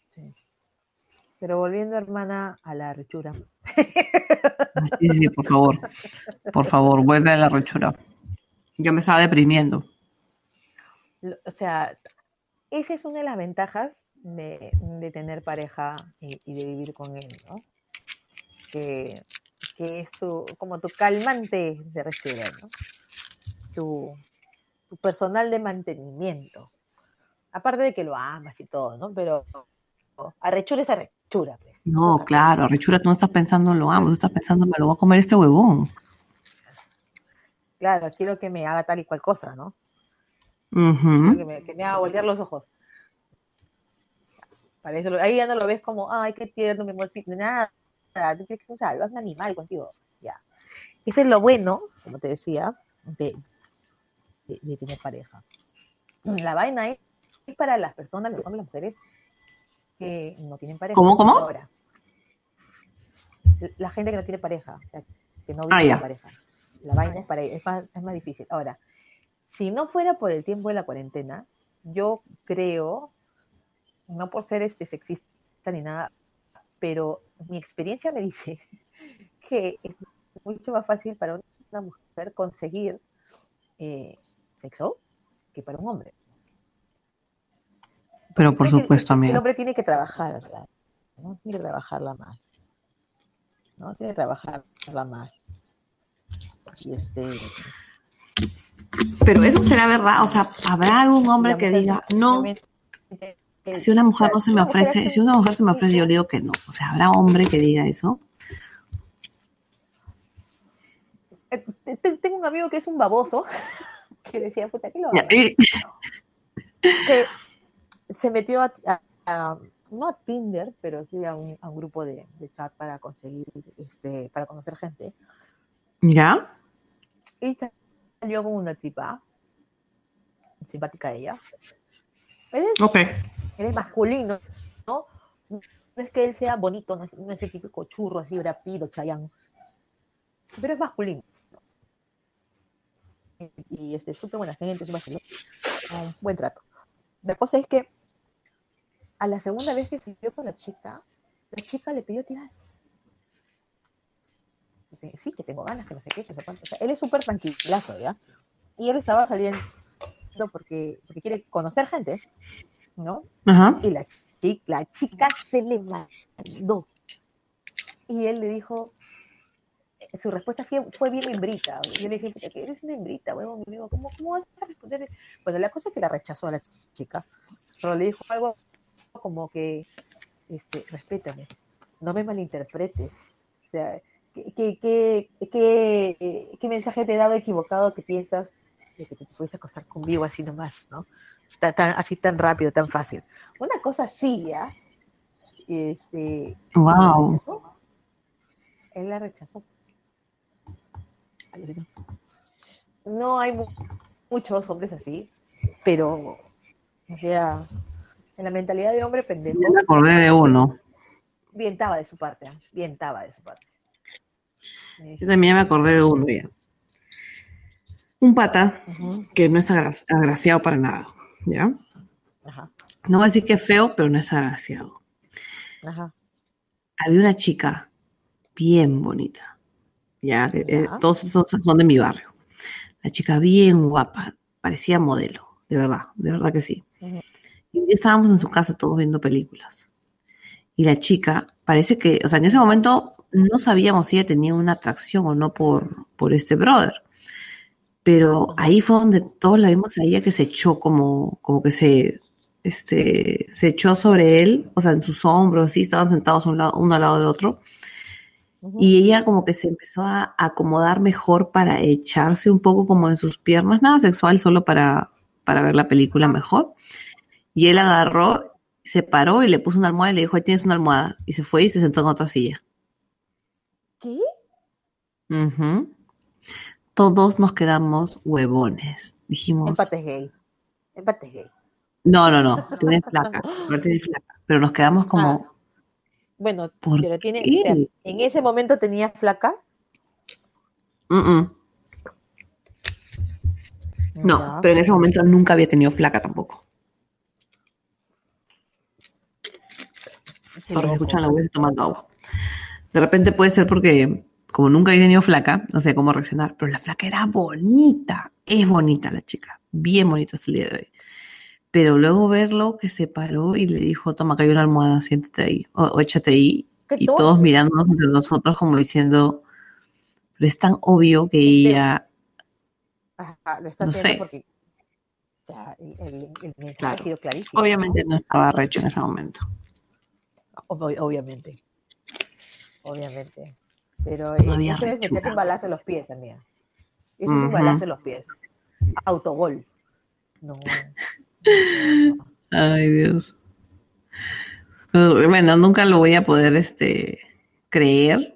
Sí. Pero volviendo, hermana, a la rechura. Sí, sí, por favor. Por favor, vuelve a la rechura. Yo me estaba deprimiendo. O sea, esa es una de las ventajas de, tener pareja y, de vivir con él, ¿no? Que, es tu, como tu calmante de rechura, ¿no? Tu, personal de mantenimiento. Aparte de que lo amas y todo, ¿no? Pero arrechura es arrechura, pues. No, claro, arrechura tú no estás pensando lo amo, tú estás pensando me lo voy a comer este huevón. Claro, quiero que me haga tal y cual cosa, ¿no? que, me, haga voltear los ojos. ahí ya no lo ves como, ay, qué tierno, mi amor, nada, tú tienes que usar, un animal contigo, ya. Eso es lo bueno, como te decía, de, de, tener pareja. La vaina es, para las personas, los hombres, las mujeres, que no tienen pareja. ¿Cómo, cómo? Ahora, la gente que no tiene pareja, o sea, que no vive ah, pareja. La vaina es para es más, es más difícil. Ahora, si no fuera por el tiempo de la cuarentena, yo creo, no por ser este sexista ni nada, pero mi experiencia me dice que es mucho más fácil para una mujer conseguir eh, sexo que para un hombre. Pero por supuesto, amigo. El hombre tiene que trabajar, ¿verdad? ¿no? Tiene que trabajarla más. ¿no? Tiene que trabajarla más. Y este, pero eso será verdad, o sea, ¿habrá algún hombre que diga, no, si una mujer no se me ofrece, si una mujer se me ofrece, yo le digo que no. O sea, ¿habrá hombre que diga eso? Eh, tengo un amigo que es un baboso, que decía, puta, ¿qué lo que se metió a, no a Tinder, pero sí a un, grupo de, chat para conseguir, este, para conocer gente. ¿Ya? Y salió con una tipa, simpática ella. Él es, masculino, ¿no? No es que él sea bonito, no es, el típico churro así, rapido, chayán. Pero es masculino. Y, este, súper buena gente, súper um, buen trato. La cosa es que a la segunda vez que se vio con la chica, la chica le pidió tirar sí, que tengo ganas, que no sé qué, que no sé él es súper tranquilazo, ¿ya? Y él estaba saliendo porque, porque quiere conocer gente, ¿no? Y la, la chica se le mandó. Y él le dijo, su respuesta fue, fue bien hembrita. Yo le dije, que eres una hembrita, huevón. Y ¿cómo, ¿cómo vas a responder? Bueno, la cosa es que la rechazó a la chica, pero le dijo algo como que, este, respétame, no me malinterpretes. O sea, ¿Qué, qué, qué, qué, mensaje te he dado equivocado que piensas de que te puedes acostar conmigo así nomás, ¿no? así tan rápido, tan fácil. Una cosa así, ¿ya? Este, wow. Él la rechazó. No hay muchos hombres así, pero, o sea, en la mentalidad de hombre pendejo. Yo me acordé de uno. Bien estaba de su parte, ¿eh? bien estaba de su parte. Yo también me acordé de uno ya. Un pata que no es agraciado para nada, ¿ya? No voy a decir que es feo, pero no es agraciado. Había una chica bien bonita, ¿ya? Eh, todos son de mi barrio. La chica bien guapa, parecía modelo, de verdad, de verdad que sí. Y estábamos en su casa todos viendo películas. Y la chica, parece que, o sea, en ese momento no sabíamos si ella tenía una atracción o no por, por este brother. Pero ahí fue donde todos la vimos a ella que se echó como, como que se, este, se echó sobre él, o sea, en sus hombros, así, estaban sentados uno al lado del otro. y ella como que se empezó a acomodar mejor para echarse un poco como en sus piernas, nada sexual, solo para, para ver la película mejor. Y él agarró, se paró y le puso una almohada y le dijo, ahí tienes una almohada. Y se fue y se sentó en otra silla. ¿Qué? Todos nos quedamos huevones. Dijimos. Empate gay. Empate gay. No, no, no. Tienes flaca. Pero nos quedamos como. Ah. Bueno, pero tiene. en ese momento tenía flaca. No, pero en ese momento nunca había tenido flaca tampoco. Ahora se escuchan la voz tomando agua. De repente puede ser porque, como nunca había tenido flaca, no sé cómo reaccionar, pero la flaca era bonita. Es bonita la chica. Bien bonita hasta el día de hoy. Pero luego verlo que se paró y le dijo, toma, acá hay una almohada, siéntate ahí, o, échate ahí. Y todos mirándonos entre nosotros como diciendo, pero es tan obvio que ella... Ajá, lo está no sé. porque el, ha sido clarísimo. Obviamente no estaba recho en ese momento. Obviamente. Obviamente. Pero eso es meterse un balazo en los pies, amiga. Eso es un balazo en los pies. Autogol. No. Ay, Dios. Bueno, nunca lo voy a poder este, creer,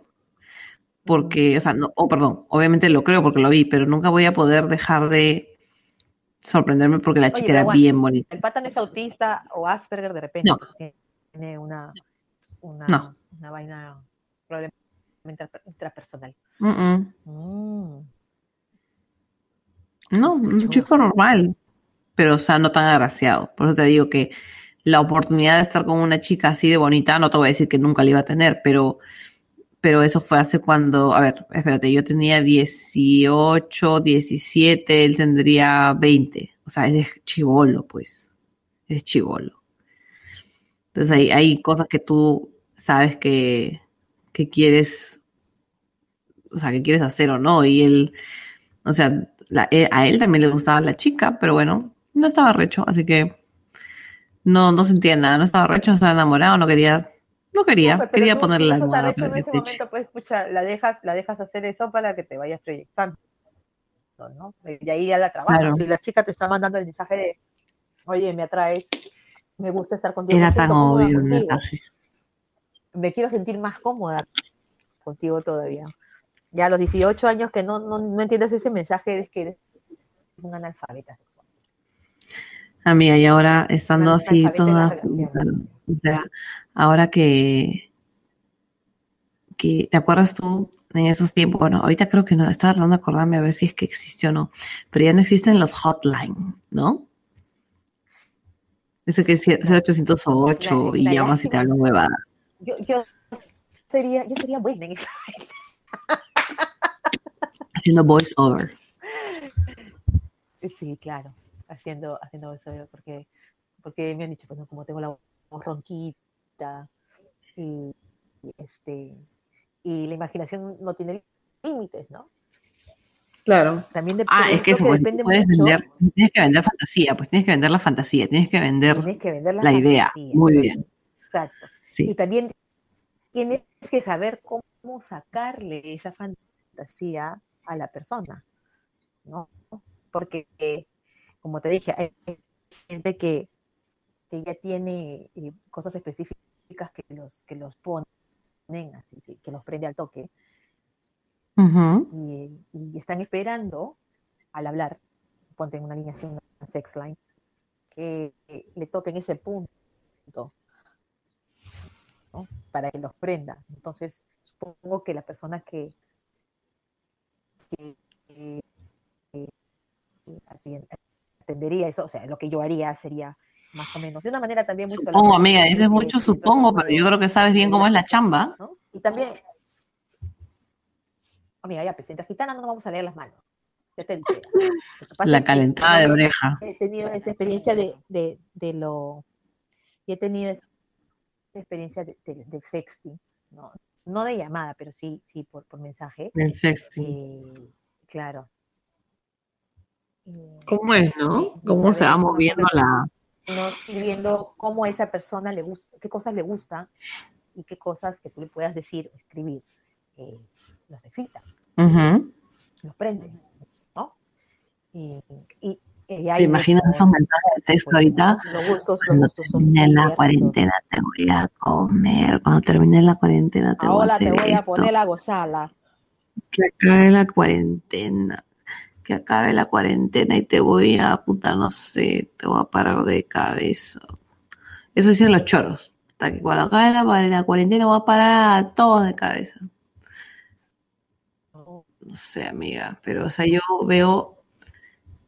porque, o sea, no, oh, perdón, obviamente lo creo porque lo vi, pero nunca voy a poder dejar de sorprenderme porque la chica era bien bonita. El pata no es autista o Asperger de repente, no. tiene una, una, una vaina probablemente intrapersonal. Mm. No, un chico normal pero o sea, no tan agraciado. Por eso te digo que la oportunidad de estar con una chica así de bonita, no te voy a decir que nunca la iba a tener, pero, pero eso fue hace cuando, a ver, espérate, yo tenía 18, 17, él tendría 20. O sea, es chivolo, pues. Es chivolo. Entonces hay, hay cosas que tú sabes que, que quieres, o sea, que quieres hacer o no. Y él, o sea, eh, a él también le gustaba la chica, pero bueno, no estaba recho, así que no, no sentía nada, no estaba recho, no estaba enamorado, no quería, no quería, quería ponerle la almohada para en ese momento, pues, escucha, la dejas, la dejas hacer eso para que te vayas proyectando, ¿no? Y ahí ya la trabajas. Si la chica te está mandando el mensaje de, oye, me atraes, me gusta estar contigo. Era tan obvio el mensaje. Me quiero sentir más cómoda contigo todavía. Ya a los 18 años que no, no, no entiendes ese mensaje es que eres un analfabeta Amiga, y ahora estando así toda, o sea, ahora que, que, ¿te acuerdas tú en esos tiempos? Bueno, ahorita creo que no, estaba tratando de acordarme a ver si es que existe o no, pero ya no existen los hotline, ¿no? Ese que es 0808 y llamas y te hablan huevadas. Yo, yo sería, yo sería buena en esa. Haciendo voice over. Sí, claro haciendo, haciendo eso, porque, porque me han dicho, bueno, como tengo la voz ronquita y, este, y la imaginación no tiene límites, ¿no? Claro. También ah, es que eso, pues, puedes vender, tienes que vender fantasía, pues tienes que vender la fantasía, tienes que vender, la, idea. Muy bien. Exacto. Y también tienes que saber cómo sacarle esa fantasía a la persona, ¿no? Porque como te dije, hay gente que, ya tiene eh, cosas específicas que los, que los ponen, así, que, los prende al toque. y, están esperando al hablar, ponte en una alineación, una sex line, que, le toquen ese punto para que los prenda. Entonces, supongo que la persona que, que, entendería eso, o sea, lo que yo haría sería más o menos, de una manera también muy... Supongo, amiga, dices mucho supongo, pero yo creo que sabes bien cómo es la chamba. Y también, amiga, ya, pues, gitana no nos vamos a leer las manos. Ya te. La calentada de oreja. He tenido esta experiencia de, de, de lo... Y he tenido experiencia de, de, sexting, ¿no? no de llamada, pero sí, sí por, por mensaje. El sexting. claro. ¿Cómo es, no? ¿Cómo se va moviendo la...? No, viendo cómo a esa persona le gusta, qué cosas le gustan y qué cosas que tú le puedas decir o escribir. eh, los excita, los prende, ¿no? Y, y, ¿Te imaginas esos mensajes de texto pues, ahorita? Los gustos, los Cuando gustos termine la diversos. cuarentena te voy a comer. Cuando termine la cuarentena te voy a Ahora hacer te voy a poner la gozala. Que acabe la cuarentena. Que acabe la cuarentena y te voy a, puta, no sé, te voy a parar de cabeza. Eso dicen los choros. Hasta que cuando acabe la, la cuarentena voy a parar a todos de cabeza. No, No sé, amiga, pero o sea, yo veo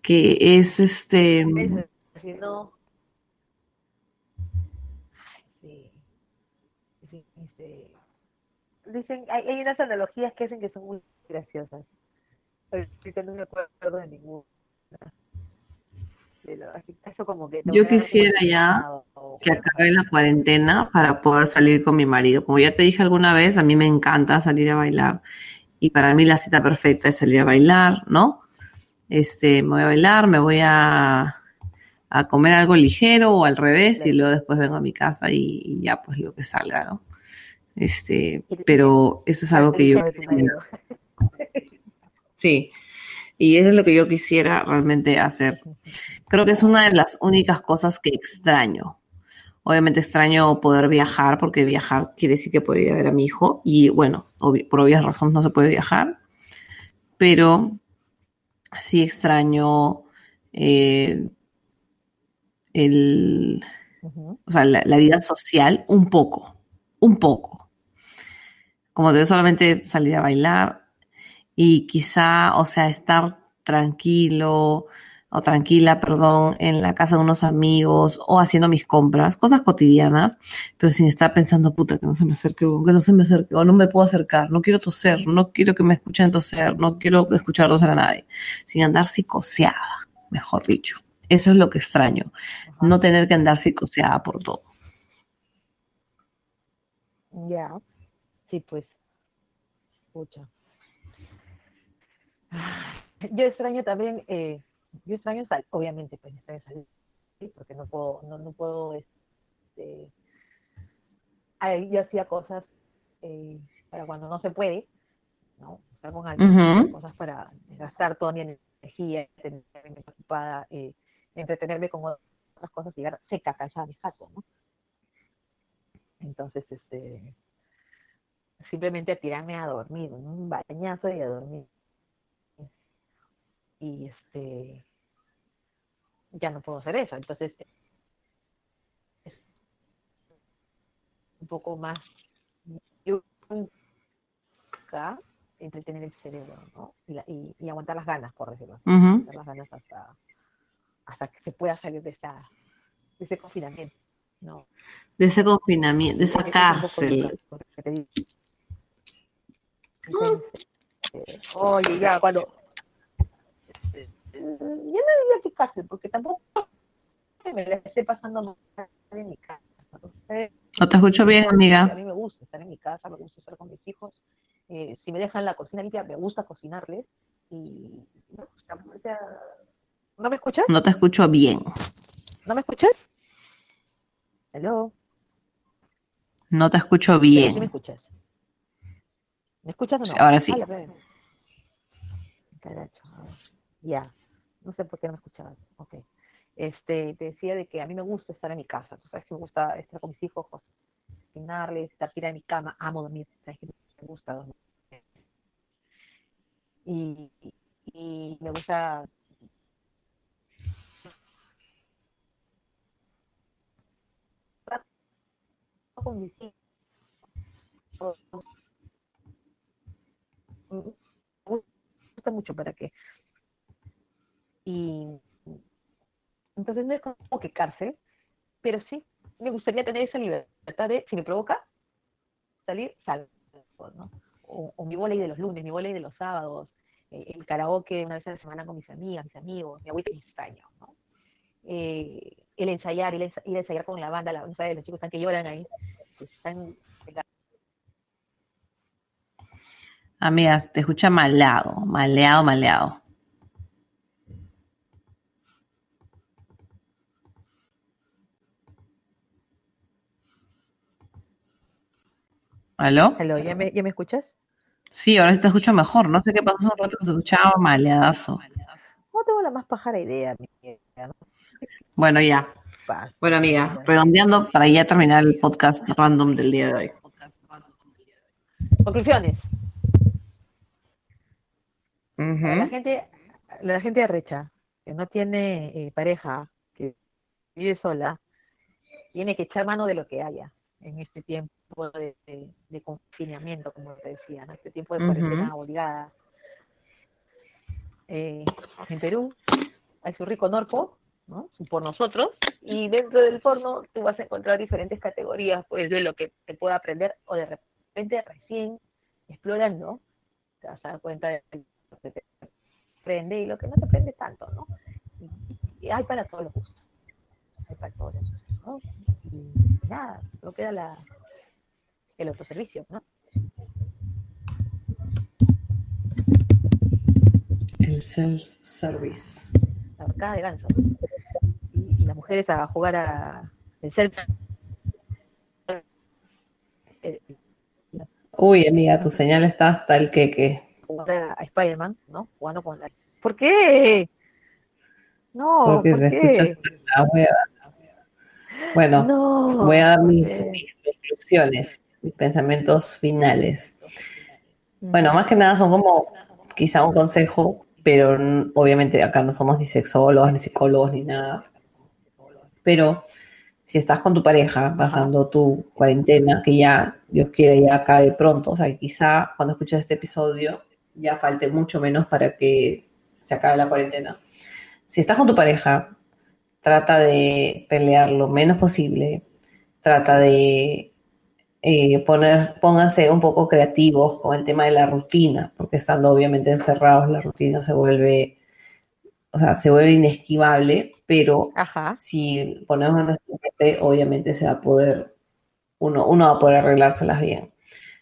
que es este. si no. Ay, sí. Sí, sí. Dicen, hay, hay unas analogías que dicen que son muy graciosas. Ahorita no me acuerdo de ninguna. Pero así, eso como que te Yo quisiera ya o- que acabe la cuarentena para poder salir con mi marido. Como ya te dije alguna vez, a mí me encanta salir a bailar y para mí la cita perfecta es salir a bailar, ¿no? Este, me voy a bailar, me voy a, a comer algo ligero o al revés y luego después vengo a mi casa y, y ya pues lo que salga, ¿no? Este, pero eso es algo que yo quisiera. Sí, y eso es lo que yo quisiera realmente hacer. Creo que es una de las únicas cosas que extraño. Obviamente extraño poder viajar, porque viajar quiere decir que puedo ir a ver a mi hijo, y bueno, obvi- por obvias razones no se puede viajar, pero sí extraño eh, el, o sea, la, la vida social un poco, un poco. Como digo, solamente salir a bailar y quizá, o sea, estar tranquilo o tranquila, perdón, en la casa de unos amigos o haciendo mis compras, cosas cotidianas, pero sin estar pensando, puta, que no se me acerque, o que no se me acerque, o no me puedo acercar, no quiero toser, no quiero que me escuchen toser, no quiero escuchar toser a nadie, sin andar psicoseada, mejor dicho. Eso es lo que extraño, Ajá. no tener que andar psicoseada por todo. Ya, sí, pues. Escucha. Yo extraño también, eh, yo extraño salir, obviamente, pues extraño salir, porque no puedo, no, no puedo, este, ay, yo hacía cosas eh, para cuando no se puede, ¿no? Estar con alguien, cosas para gastar toda mi energía, tenerme ocupada, eh, entretenerme con otras cosas, llegar seca, cansada mi jato, ¿no? Entonces, este, simplemente tirarme a dormir, un bañazo y a dormir. Y este, ya no puedo hacer eso. Entonces, es un poco más yo nunca entretener el cerebro, ¿no? Y, la- y- y aguantar las ganas, por decirlo así, aguantar las ganas hasta, hasta que se pueda salir de esta, de ese confinamiento, ¿no? De ese confinamiento, de esa lo cárcel. Entonces, eh, oye, ya cuando eh, ya no diría que cárcel, porque tampoco me la esté pasando mal en mi casa. Entonces, No te escucho bien, a amiga. mí me gusta estar en mi casa, me gusta estar con mis hijos. Eh, si me dejan la cocina limpia, me gusta cocinarles. Y me gusta, o sea, ¿no me escuchas? No te escucho bien. ¿No me escuchas? Hello. No te escucho sí me bien. escuchas. ¿Me escuchas o no? Ahora sí. A a. Ya. No sé por qué no me escuchabas. Ok. Este, te decía de que a mí me gusta estar en mi casa. Sabes que me gusta estar con mis hijos, cocinarles, estar tirada en mi cama. Amo dormir. Sabes que me gusta dormir. Y, y, y me gusta con mis hijos. Me gusta mucho para que y entonces no es como que cárcel pero sí me gustaría tener esa libertad de si me provoca salir salgo ¿no? o, o mi volei de los lunes mi volei de los sábados eh, el karaoke una vez a la semana con mis amigas mis amigos mi abuelita me extraña ¿no? Eh, el ensayar ir a ensayar con la banda la, no sabes, los chicos están que lloran ahí pues están Amigas, te escucha maleado, maleado, maleado. ¿Aló? Hello, ¿ya me, ¿ya me escuchas? Sí, ahora sí te escucho mejor. No sé qué pasó, un rato te escuchaba maleadazo. No tengo la más pájara idea, amiga. Bueno, ya. Bueno, amiga, redondeando para ya terminar el podcast random del día de hoy. Conclusiones. La gente, la gente arrecha, que no tiene eh, pareja, que vive sola, tiene que echar mano de lo que haya en este tiempo de, confinamiento, como te decía, en este tiempo de cuarentena obligada. Eh, en Perú hay su rico norpo, ¿no? por nosotros, y dentro del porno tú vas a encontrar diferentes categorías, pues de lo que te pueda aprender o de repente recién explorando, te vas a dar cuenta de lo que te prende y lo que no te prende tanto, ¿no? Y, hay para todos los gustos, hay para todos los gustos, ¿no? Y nada, lo queda la, el autoservicio, ¿no? El self-service. La arcada de ganso las mujeres a jugar a el self Uy, amiga, tu señal está hasta el queque. Jugar a Spider-Man, ¿no? Jugando con la... ¿Por qué? No, Porque ¿por se qué? escucha Bueno, voy a dar mis, conclusiones, mis pensamientos finales. Bueno, más que nada son como quizá un consejo, pero obviamente acá no somos ni sexólogos, ni psicólogos, ni nada. Pero si estás con tu pareja pasando tu cuarentena, que ya, Dios quiere, ya acabe pronto, o sea, quizá cuando escuches este episodio ya falte mucho menos para que se acabe la cuarentena. Si estás con tu pareja, trata de pelear lo menos posible, trata de eh, poner, pónganse un poco creativos con el tema de la rutina, porque estando obviamente encerrados, la rutina se vuelve, o sea, se vuelve inesquivable pero si ponemos nuestra parte, obviamente se va a poder, uno, uno va a poder arreglárselas bien.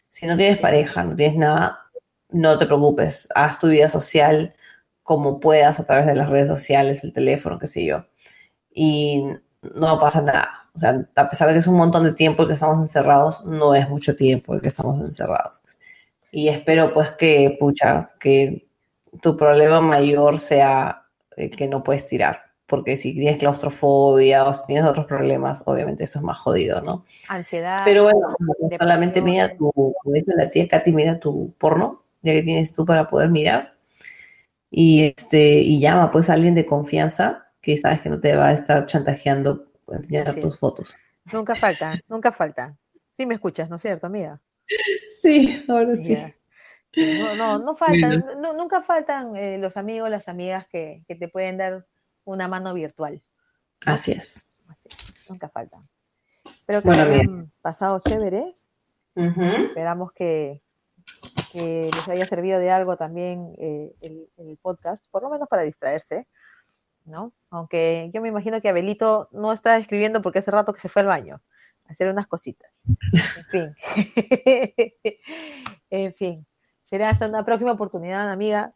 Si no tienes pareja, no tienes nada, no te preocupes, haz tu vida social como puedas a través de las redes sociales, el teléfono, qué sé yo. Y no pasa nada. O sea, a pesar de que es un montón de tiempo el que estamos encerrados, no es mucho tiempo el que estamos encerrados. Y espero pues que, pucha, que tu problema mayor sea el que no puedes tirar porque si tienes claustrofobia o si tienes otros problemas, obviamente eso es más jodido, ¿no? Ansiedad. Pero bueno, solamente mira tu, como dice la tía Katy, mira tu porno, ya que tienes tú para poder mirar. Y, este, y llama pues a alguien de confianza que sabes que no te va a estar chantajeando por enseñar tus fotos. Nunca falta, nunca falta. Sí me escuchas, ¿no es cierto, amiga? Sí, ahora sí. No, no, no faltan, nunca faltan eh, los amigos, las amigas que, que te pueden dar una mano virtual. Así es. Nunca falta. Espero que hayan pasado chévere. Esperamos que, les haya servido de algo también eh, el, podcast, por lo menos para distraerse, ¿no? Aunque yo me imagino que Abelito no está escribiendo porque hace rato que se fue al baño a hacer unas cositas. En fin. en fin. Será hasta una próxima oportunidad, amiga.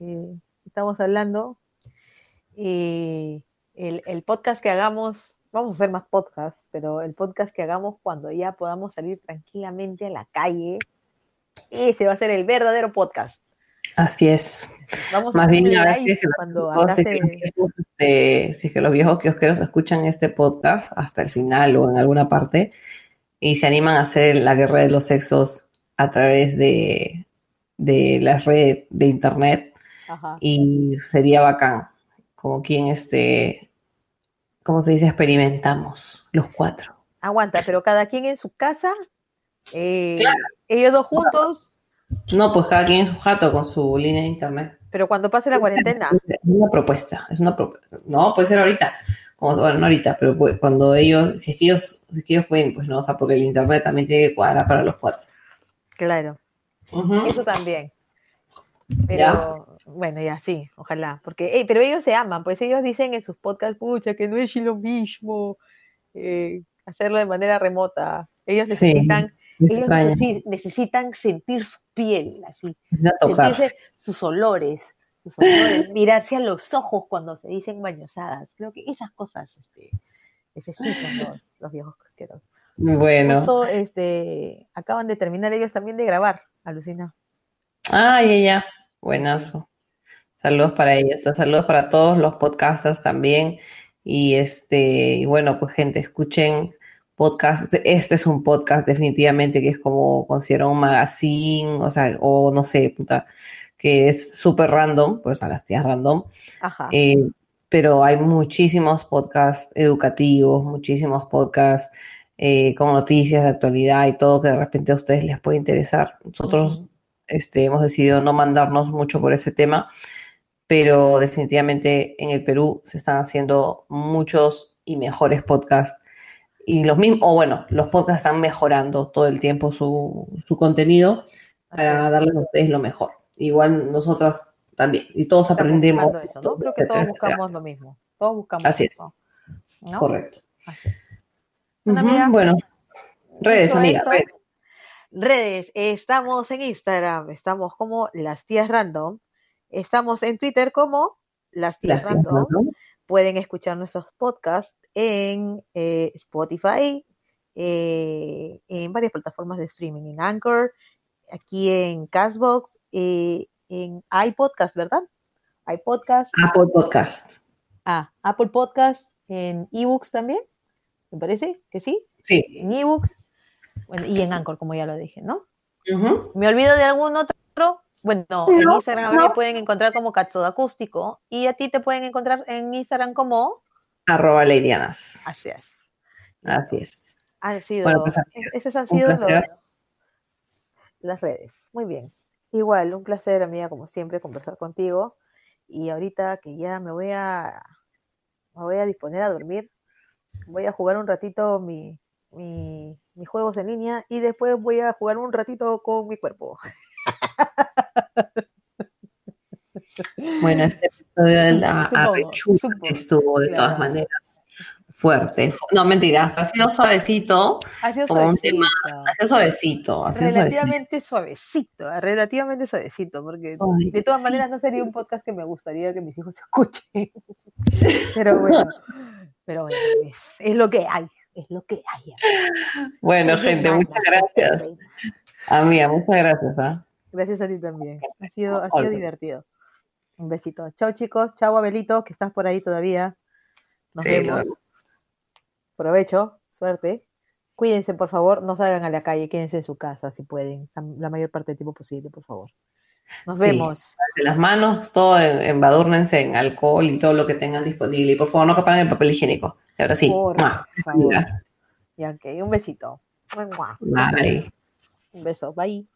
Eh, estamos hablando y el, podcast que hagamos, vamos a hacer más podcasts, pero el podcast que hagamos cuando ya podamos salir tranquilamente a la calle, ese va a ser el verdadero podcast. Así es. Vamos Más bien, a ver si es, que cuando si, si es que los viejos kiosqueros escuchan este podcast hasta el final o en alguna parte y se animan a hacer la guerra de los sexos a través de, de la red de internet y sería bacán como quien este, ¿cómo se dice? Experimentamos los cuatro. Aguanta, pero cada quien en su casa, eh, ellos dos juntos. No, pues cada quien en su jato con su línea de internet. Pero cuando pase la cuarentena. Es una propuesta, es una propuesta. No, puede ser ahorita. Como, bueno, no ahorita, pero pues, cuando ellos, si es que ellos, si es que ellos pueden, pues no, o sea, porque el internet también tiene que cuadrar para los cuatro. Claro. Eso también. Pero, bueno, ya sí, ojalá. Porque, pero ellos se aman, pues ellos dicen en sus podcasts, pucha, que no es lo mismo eh, hacerlo de manera remota. Ellos necesitan, ellos necesitan sentir su piel, así, sentirse sus olores, sus olores, mirarse a los ojos cuando se dicen bañosadas. Creo que esas cosas este, necesitan los, viejos cosqueros. Bueno. Justo, este, acaban de terminar ellos también de grabar, alucina. Ah, ya, ya. Buenazo. Saludos para ellos. Saludos para todos los podcasters también. Y este, y bueno, pues gente, escuchen podcast. Este es un podcast definitivamente que es como considero un magazine, o sea, o no sé, puta, que es súper random, pues a las tías random. Ajá. Eh, pero hay muchísimos podcasts educativos, muchísimos podcasts eh, con noticias de actualidad y todo que de repente a ustedes les puede interesar. Nosotros este, hemos decidido no mandarnos mucho por ese tema, pero definitivamente en el Perú se están haciendo muchos y mejores podcasts. Y los mismos, o bueno, los podcasts están mejorando todo el tiempo su, su contenido para darles a ustedes lo mejor. Igual nosotras también, y todos Estamos aprendemos. eso, ¿no? Creo que todos buscamos lo mismo. Todos buscamos Así es. eso. ¿no? Correcto. Así es. Bueno, Ujú, amiga, bueno, redes, amiga, esto, redes. Redes, estamos en Instagram, estamos como Las Tías Random, estamos en Twitter como Las Tías Las Random. Pueden escuchar nuestros podcasts en eh, Spotify, eh, en varias plataformas de streaming, en Anchor, aquí en Castbox, eh, en iPodcast, ¿verdad? iPodcast, Apple Podcast. ah, Apple Podcast, en eBooks también, me parece que sí, Sí. en eBooks bueno, y en Anchor, como ya lo dije, ¿no? ¿Me olvido de algún otro? Bueno, en Instagram no. me pueden encontrar como Katsudo Acústico y a ti te pueden encontrar en Instagram como Arroba Leidianas. Así es. Así es. Han sido, Bueno, pues, esas han sido los- las redes. Muy bien. Igual, un placer, amiga, como siempre, conversar contigo. Y ahorita que ya me voy a me voy a disponer a dormir, voy a jugar un ratito mi, mi- mis juegos en línea y después voy a jugar un ratito con mi cuerpo. Bueno, este episodio de la supongo, estuvo de todas maneras fuerte. No, mentiras, ha sido suavecito, Ha sido Como un tema suavecito. ha sido suavecito, ha sido suavecito. relativamente suavecito, relativamente suavecito, porque Ay, de todas sí. maneras no sería un podcast que me gustaría que mis hijos escuchen. Pero bueno, pero bueno, es, es lo que hay, es lo que hay. Bueno, gente, muchas soy gracias. Amiga, muchas gracias. ¿ah? Gracias a ti también. Ha sido, ha sido divertido. Un besito. Chao chicos, chao Abelito, que estás por ahí todavía. Nos Sí, vemos. lo- Provecho, suerte. Cuídense, por favor, no salgan a la calle, quédense en su casa si pueden, la- mayor parte del tiempo posible, por favor. Nos Sí. vemos. las manos, todo en- embadúrnense en alcohol y todo lo que tengan disponible. Y por favor, no capan el papel higiénico. Y ahora sí. Por favor. Amiga, Ya, ok, un besito. Bye. Un beso, bye.